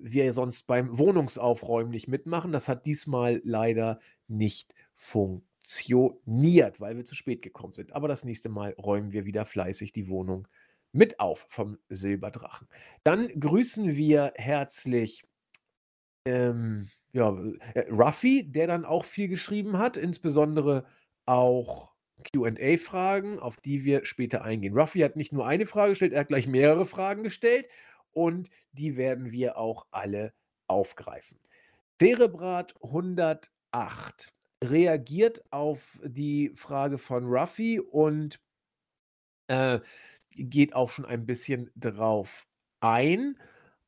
wir sonst beim Wohnungsaufräumen nicht mitmachen. Das hat diesmal leider nicht funktioniert, weil wir zu spät gekommen sind. Aber das nächste Mal räumen wir wieder fleißig die Wohnung mit auf vom Silberdrachen. Dann grüßen wir herzlich ähm, ja, äh, Ruffy, der dann auch viel geschrieben hat, insbesondere auch QA-Fragen, auf die wir später eingehen. Ruffy hat nicht nur eine Frage gestellt, er hat gleich mehrere Fragen gestellt und die werden wir auch alle aufgreifen. Cerebrat 108 reagiert auf die Frage von Ruffy und äh, geht auch schon ein bisschen drauf ein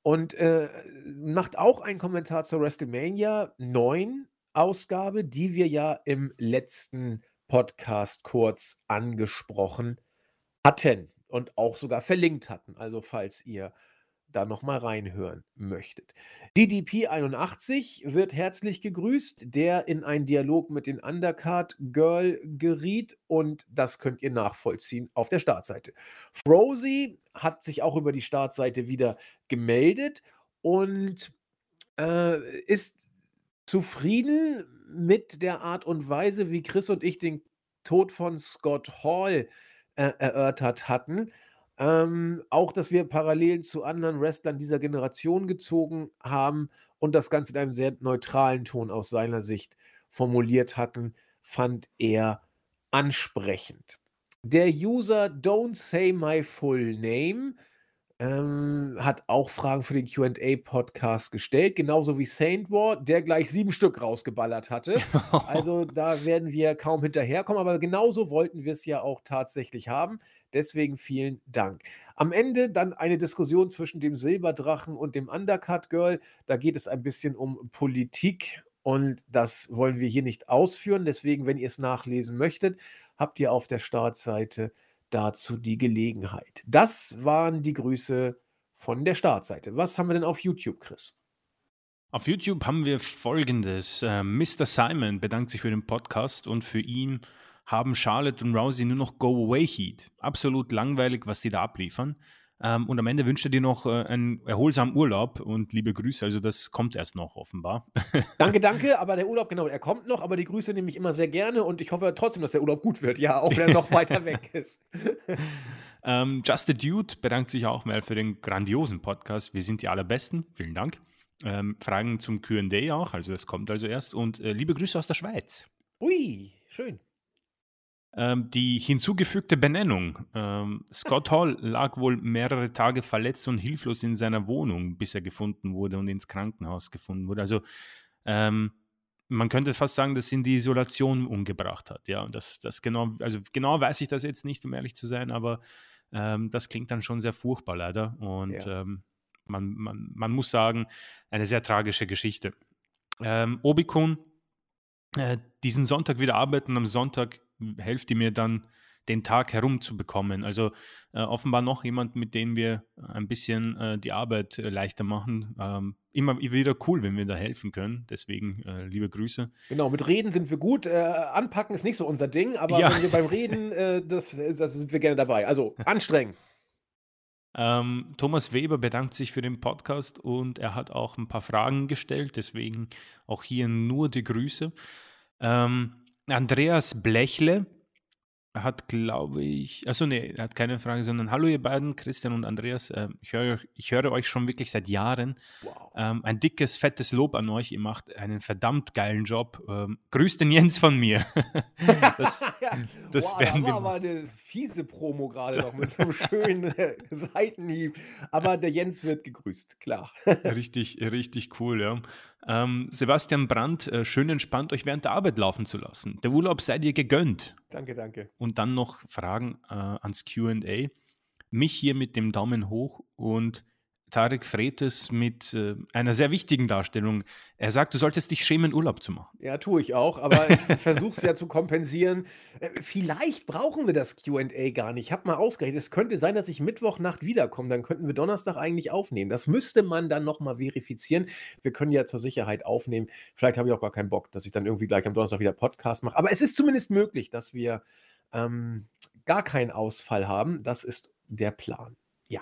und äh, macht auch einen Kommentar zur WrestleMania 9 Ausgabe, die wir ja im letzten Podcast kurz angesprochen hatten und auch sogar verlinkt hatten. Also falls ihr da nochmal reinhören möchtet. DDP 81 wird herzlich gegrüßt, der in einen Dialog mit den Undercard Girl geriet und das könnt ihr nachvollziehen auf der Startseite. Frozy hat sich auch über die Startseite wieder gemeldet und äh, ist zufrieden mit der Art und Weise, wie Chris und ich den Tod von Scott Hall äh, erörtert hatten. Ähm, auch, dass wir Parallelen zu anderen Wrestlern dieser Generation gezogen haben und das Ganze in einem sehr neutralen Ton aus seiner Sicht formuliert hatten, fand er ansprechend. Der User Don't Say My Full Name ähm, hat auch Fragen für den QA-Podcast gestellt, genauso wie Saint War, der gleich sieben Stück rausgeballert hatte. Also da werden wir kaum hinterherkommen, aber genauso wollten wir es ja auch tatsächlich haben. Deswegen vielen Dank. Am Ende dann eine Diskussion zwischen dem Silberdrachen und dem Undercut Girl. Da geht es ein bisschen um Politik und das wollen wir hier nicht ausführen. Deswegen, wenn ihr es nachlesen möchtet, habt ihr auf der Startseite dazu die Gelegenheit. Das waren die Grüße von der Startseite. Was haben wir denn auf YouTube, Chris? Auf YouTube haben wir folgendes. Äh, Mr. Simon bedankt sich für den Podcast und für ihn haben Charlotte und Rousey nur noch Go-Away-Heat. Absolut langweilig, was die da abliefern. Ähm, und am Ende wünscht er dir noch äh, einen erholsamen Urlaub und liebe Grüße. Also das kommt erst noch offenbar. Danke, danke. Aber der Urlaub, genau, er kommt noch. Aber die Grüße nehme ich immer sehr gerne und ich hoffe trotzdem, dass der Urlaub gut wird. Ja, auch wenn er noch weiter weg ist. ähm, Just a Dude bedankt sich auch mal für den grandiosen Podcast. Wir sind die allerbesten. Vielen Dank. Ähm, Fragen zum QA auch, also das kommt also erst. Und äh, liebe Grüße aus der Schweiz. Ui, schön. Ähm, die hinzugefügte Benennung. Ähm, Scott Hall lag wohl mehrere Tage verletzt und hilflos in seiner Wohnung, bis er gefunden wurde und ins Krankenhaus gefunden wurde. Also ähm, man könnte fast sagen, dass ihn die Isolation umgebracht hat. Ja, und das, das genau, also genau weiß ich das jetzt nicht, um ehrlich zu sein, aber ähm, das klingt dann schon sehr furchtbar leider. Und ja. Ähm, man, man, man muss sagen, eine sehr tragische Geschichte. Ähm, Obikun, äh, diesen Sonntag wieder arbeiten, am Sonntag helft ihr mir dann, den Tag herumzubekommen. Also äh, offenbar noch jemand, mit dem wir ein bisschen äh, die Arbeit äh, leichter machen. Ähm, immer wieder cool, wenn wir da helfen können. Deswegen äh, liebe Grüße. Genau, mit Reden sind wir gut. Äh, anpacken ist nicht so unser Ding, aber ja. wenn wir beim Reden, äh, das, das sind wir gerne dabei. Also anstrengen. Ähm, Thomas Weber bedankt sich für den Podcast und er hat auch ein paar Fragen gestellt, deswegen auch hier nur die Grüße. Ähm, Andreas Blechle hat, glaube ich, also nee, er hat keine Frage, sondern hallo ihr beiden, Christian und Andreas, äh, ich, höre, ich höre euch schon wirklich seit Jahren. Wow. Ähm, ein dickes, fettes Lob an euch, ihr macht einen verdammt geilen Job. Ähm, grüßt den Jens von mir. das das wow, werden da war aber eine fiese Promo gerade noch mit so einem schönen Seitenhieb. Aber der Jens wird gegrüßt, klar. richtig, richtig cool, ja. Ähm, Sebastian Brandt, äh, schön entspannt, euch während der Arbeit laufen zu lassen. Der Urlaub sei dir gegönnt. Danke, danke. Und dann noch Fragen äh, ans QA. Mich hier mit dem Daumen hoch und Tarek Fretes mit äh, einer sehr wichtigen Darstellung. Er sagt, du solltest dich schämen, Urlaub zu machen. Ja, tue ich auch, aber ich versuche es ja zu kompensieren. Äh, vielleicht brauchen wir das QA gar nicht. Ich habe mal ausgerechnet, es könnte sein, dass ich Mittwochnacht wiederkomme. Dann könnten wir Donnerstag eigentlich aufnehmen. Das müsste man dann nochmal verifizieren. Wir können ja zur Sicherheit aufnehmen. Vielleicht habe ich auch gar keinen Bock, dass ich dann irgendwie gleich am Donnerstag wieder Podcast mache. Aber es ist zumindest möglich, dass wir ähm, gar keinen Ausfall haben. Das ist der Plan. Ja.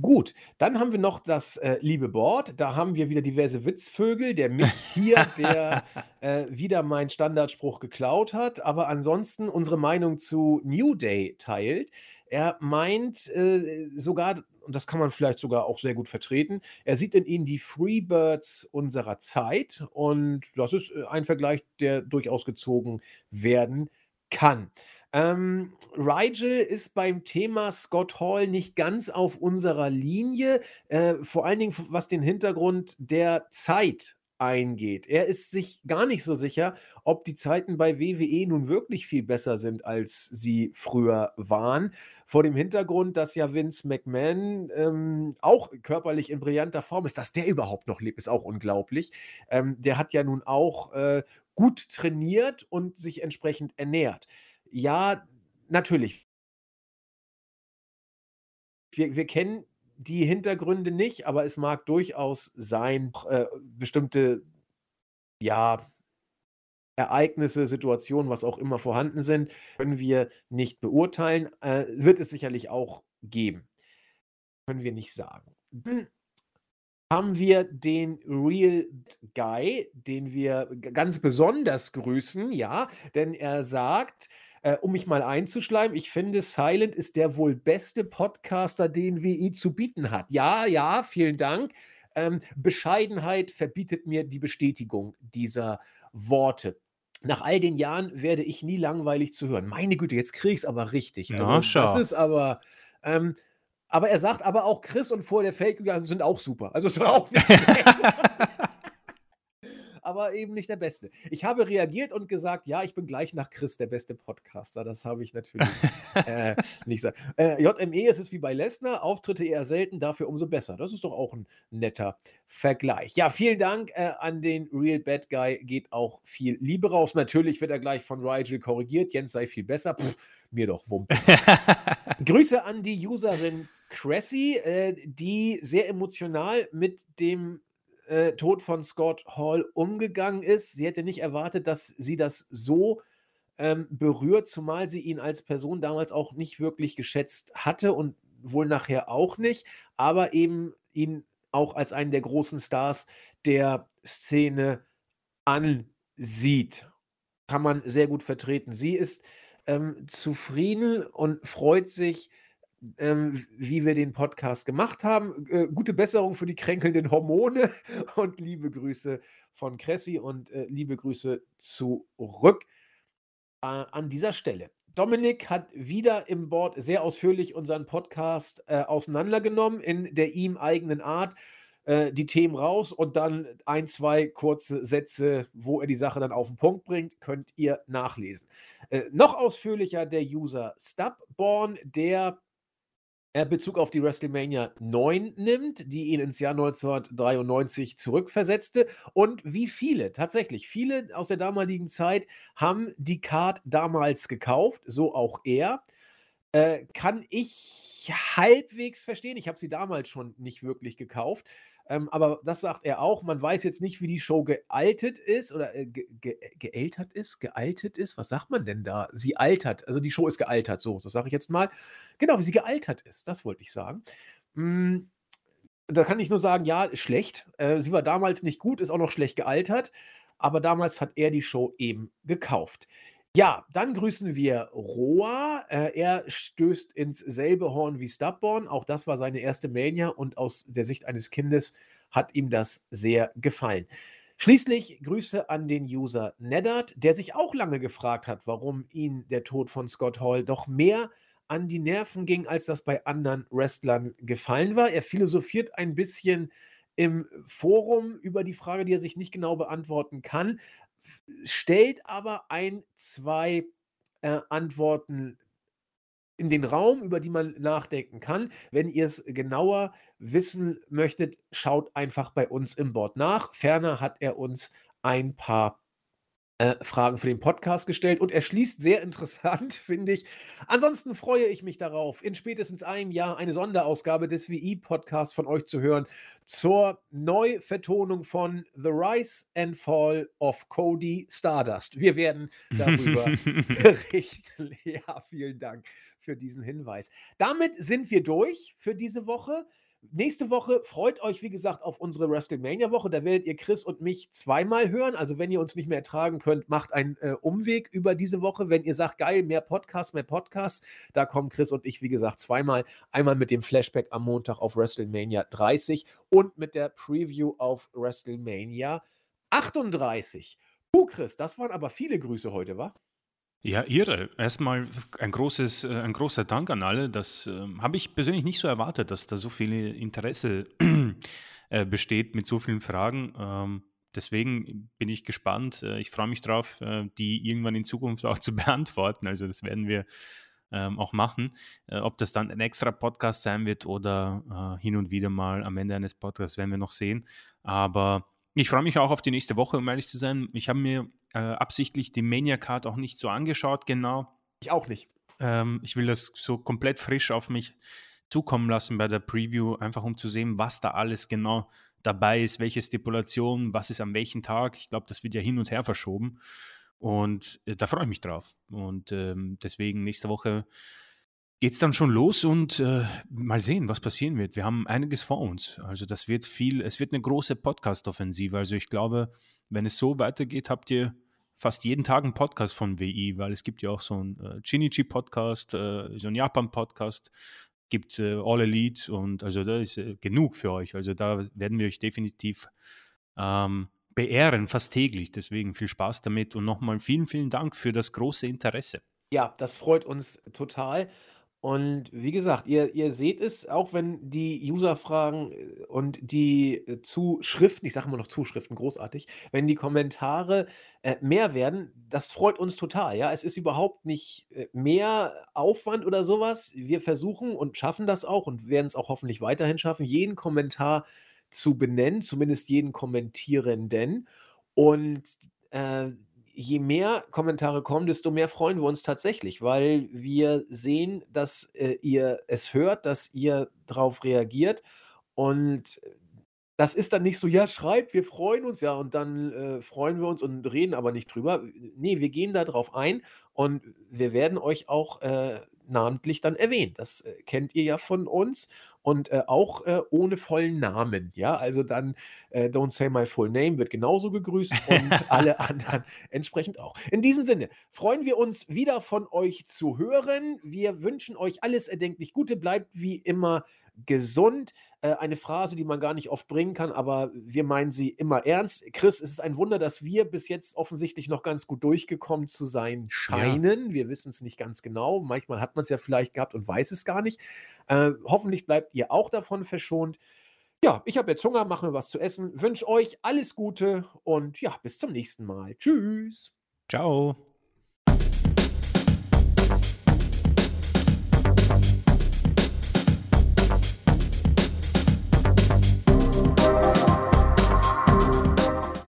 Gut, dann haben wir noch das äh, liebe Board. Da haben wir wieder diverse Witzvögel. Der Mick hier, der äh, wieder meinen Standardspruch geklaut hat, aber ansonsten unsere Meinung zu New Day teilt. Er meint äh, sogar, und das kann man vielleicht sogar auch sehr gut vertreten, er sieht in ihnen die Freebirds unserer Zeit und das ist äh, ein Vergleich, der durchaus gezogen werden kann. Ähm, Rigel ist beim Thema Scott Hall nicht ganz auf unserer Linie, äh, vor allen Dingen was den Hintergrund der Zeit eingeht. Er ist sich gar nicht so sicher, ob die Zeiten bei WWE nun wirklich viel besser sind, als sie früher waren. Vor dem Hintergrund, dass ja Vince McMahon ähm, auch körperlich in brillanter Form ist, dass der überhaupt noch lebt, ist auch unglaublich. Ähm, der hat ja nun auch äh, gut trainiert und sich entsprechend ernährt. Ja, natürlich. Wir, wir kennen die Hintergründe nicht, aber es mag durchaus sein, äh, bestimmte, ja, Ereignisse, Situationen, was auch immer vorhanden sind, können wir nicht beurteilen. Äh, wird es sicherlich auch geben. Können wir nicht sagen. Dann haben wir den Real Guy, den wir ganz besonders grüßen, ja, denn er sagt, äh, um mich mal einzuschleimen, ich finde, Silent ist der wohl beste Podcaster, den WI zu bieten hat. Ja, ja, vielen Dank. Ähm, Bescheidenheit verbietet mir die Bestätigung dieser Worte. Nach all den Jahren werde ich nie langweilig zu hören. Meine Güte, jetzt kriege ich es aber richtig. Also, Na, schau. Das ist aber. Ähm, aber er sagt aber auch, Chris und vor der Fake sind auch super. Also es war auch nicht aber eben nicht der Beste. Ich habe reagiert und gesagt, ja, ich bin gleich nach Chris der beste Podcaster. Das habe ich natürlich äh, nicht gesagt. Äh, JME ist es wie bei Lesnar, Auftritte eher selten, dafür umso besser. Das ist doch auch ein netter Vergleich. Ja, vielen Dank äh, an den Real Bad Guy. Geht auch viel Liebe raus. Natürlich wird er gleich von Rigel korrigiert. Jens sei viel besser. Pff, mir doch Wumpe. Grüße an die Userin Cressy, äh, die sehr emotional mit dem äh, Tod von Scott Hall umgegangen ist. Sie hätte nicht erwartet, dass sie das so ähm, berührt, zumal sie ihn als Person damals auch nicht wirklich geschätzt hatte und wohl nachher auch nicht, aber eben ihn auch als einen der großen Stars der Szene ansieht. Kann man sehr gut vertreten. Sie ist ähm, zufrieden und freut sich, ähm, wie wir den Podcast gemacht haben. Äh, gute Besserung für die kränkelnden Hormone und liebe Grüße von Cressy und äh, liebe Grüße zurück äh, an dieser Stelle. Dominik hat wieder im Board sehr ausführlich unseren Podcast äh, auseinandergenommen in der ihm eigenen Art äh, die Themen raus und dann ein, zwei kurze Sätze, wo er die Sache dann auf den Punkt bringt, könnt ihr nachlesen. Äh, noch ausführlicher der User Stubborn, der er Bezug auf die WrestleMania 9 nimmt, die ihn ins Jahr 1993 zurückversetzte. Und wie viele, tatsächlich, viele aus der damaligen Zeit haben die Card damals gekauft, so auch er. Äh, kann ich halbwegs verstehen. Ich habe sie damals schon nicht wirklich gekauft. Ähm, aber das sagt er auch. Man weiß jetzt nicht, wie die Show gealtet ist oder äh, ge ge geältert ist, gealtet ist. Was sagt man denn da? Sie altert. Also die Show ist gealtert. So, das sage ich jetzt mal. Genau, wie sie gealtert ist. Das wollte ich sagen. Hm, da kann ich nur sagen, ja, schlecht. Äh, sie war damals nicht gut, ist auch noch schlecht gealtert. Aber damals hat er die Show eben gekauft. Ja, dann grüßen wir Roa. Äh, er stößt ins selbe Horn wie Stubborn. Auch das war seine erste Mania und aus der Sicht eines Kindes hat ihm das sehr gefallen. Schließlich Grüße an den User Neddard, der sich auch lange gefragt hat, warum ihn der Tod von Scott Hall doch mehr an die Nerven ging, als das bei anderen Wrestlern gefallen war. Er philosophiert ein bisschen im Forum über die Frage, die er sich nicht genau beantworten kann stellt aber ein, zwei äh, Antworten in den Raum, über die man nachdenken kann. Wenn ihr es genauer wissen möchtet, schaut einfach bei uns im Board nach. Ferner hat er uns ein paar äh, Fragen für den Podcast gestellt und er schließt sehr interessant, finde ich. Ansonsten freue ich mich darauf, in spätestens einem Jahr eine Sonderausgabe des WI-Podcasts von euch zu hören zur Neuvertonung von The Rise and Fall of Cody Stardust. Wir werden darüber berichten. Ja, vielen Dank für diesen Hinweis. Damit sind wir durch für diese Woche. Nächste Woche freut euch, wie gesagt, auf unsere WrestleMania-Woche. Da werdet ihr Chris und mich zweimal hören. Also, wenn ihr uns nicht mehr ertragen könnt, macht einen äh, Umweg über diese Woche. Wenn ihr sagt, geil, mehr Podcasts, mehr Podcasts, da kommen Chris und ich, wie gesagt, zweimal. Einmal mit dem Flashback am Montag auf WrestleMania 30 und mit der Preview auf WrestleMania 38. Puh, Chris, das waren aber viele Grüße heute, wa? Ja, irre. Erstmal ein großes, äh, ein großer Dank an alle. Das äh, habe ich persönlich nicht so erwartet, dass da so viel Interesse äh, besteht mit so vielen Fragen. Ähm, deswegen bin ich gespannt. Äh, ich freue mich drauf, äh, die irgendwann in Zukunft auch zu beantworten. Also das werden wir ähm, auch machen. Äh, ob das dann ein extra Podcast sein wird oder hin und wieder mal am Ende eines Podcasts, werden wir noch sehen. Aber ich freue mich auch auf die nächste Woche, um ehrlich zu sein. Ich habe mir äh, absichtlich die Mania Card auch nicht so angeschaut, genau. Ich auch nicht. Ähm, ich will das so komplett frisch auf mich zukommen lassen bei der Preview, einfach um zu sehen, was da alles genau dabei ist, welche Stipulation, was ist am welchen Tag. Ich glaube, das wird ja hin und her verschoben. Und äh, da freue ich mich drauf. Und ähm, deswegen nächste Woche geht es dann schon los und äh, mal sehen, was passieren wird. Wir haben einiges vor uns. Also das wird viel, es wird eine große Podcast-Offensive. Also ich glaube, wenn es so weitergeht, habt ihr fast jeden Tag einen Podcast von WI, weil es gibt ja auch so einen äh, Chinichi-Podcast, äh, so einen Japan-Podcast, gibt äh, All Elite und also da ist äh, genug für euch. Also da werden wir euch definitiv ähm, beehren, fast täglich. Deswegen viel Spaß damit und nochmal vielen, vielen Dank für das große Interesse. Ja, das freut uns total. Und wie gesagt, ihr ihr seht es, auch wenn die User-Fragen, äh, und die, äh, Zuschriften ich sage immer noch Zuschriften, großartig, wenn die Kommentare, äh, mehr werden, das freut uns total, ja? Es ist überhaupt nicht, äh, mehr Aufwand oder sowas. Wir versuchen und schaffen das auch und werden es auch hoffentlich weiterhin schaffen, jeden Kommentar zu benennen, zumindest jeden Kommentierenden. Und, äh je mehr Kommentare kommen, desto mehr freuen wir uns tatsächlich, weil wir sehen, dass äh, ihr es hört, dass ihr darauf reagiert. Und das ist dann nicht so, ja, schreibt, wir freuen uns, ja, und dann äh, freuen wir uns und reden aber nicht drüber. Nee, wir gehen da drauf ein und wir werden euch auch äh, namentlich dann erwähnen. Das äh, kennt ihr ja von uns und äh, auch äh, ohne vollen Namen. Ja, also dann äh, Don't Say My Full Name wird genauso gegrüßt und alle anderen entsprechend auch. In diesem Sinne freuen wir uns wieder von euch zu hören. Wir wünschen euch alles erdenklich Gute. Bleibt wie immer gesund. Äh, eine Phrase, die man gar nicht oft bringen kann, aber wir meinen sie immer ernst. Chris, es ist ein Wunder, dass wir bis jetzt offensichtlich noch ganz gut durchgekommen zu sein scheinen. Ja. Wir wissen es nicht ganz genau. Manchmal hat man es ja vielleicht gehabt und weiß es gar nicht. Äh, hoffentlich bleibt ihr auch davon verschont. Ja, ich habe jetzt Hunger, mache mir was zu essen. Wünsche euch alles Gute und ja, bis zum nächsten Mal. Tschüss. Ciao.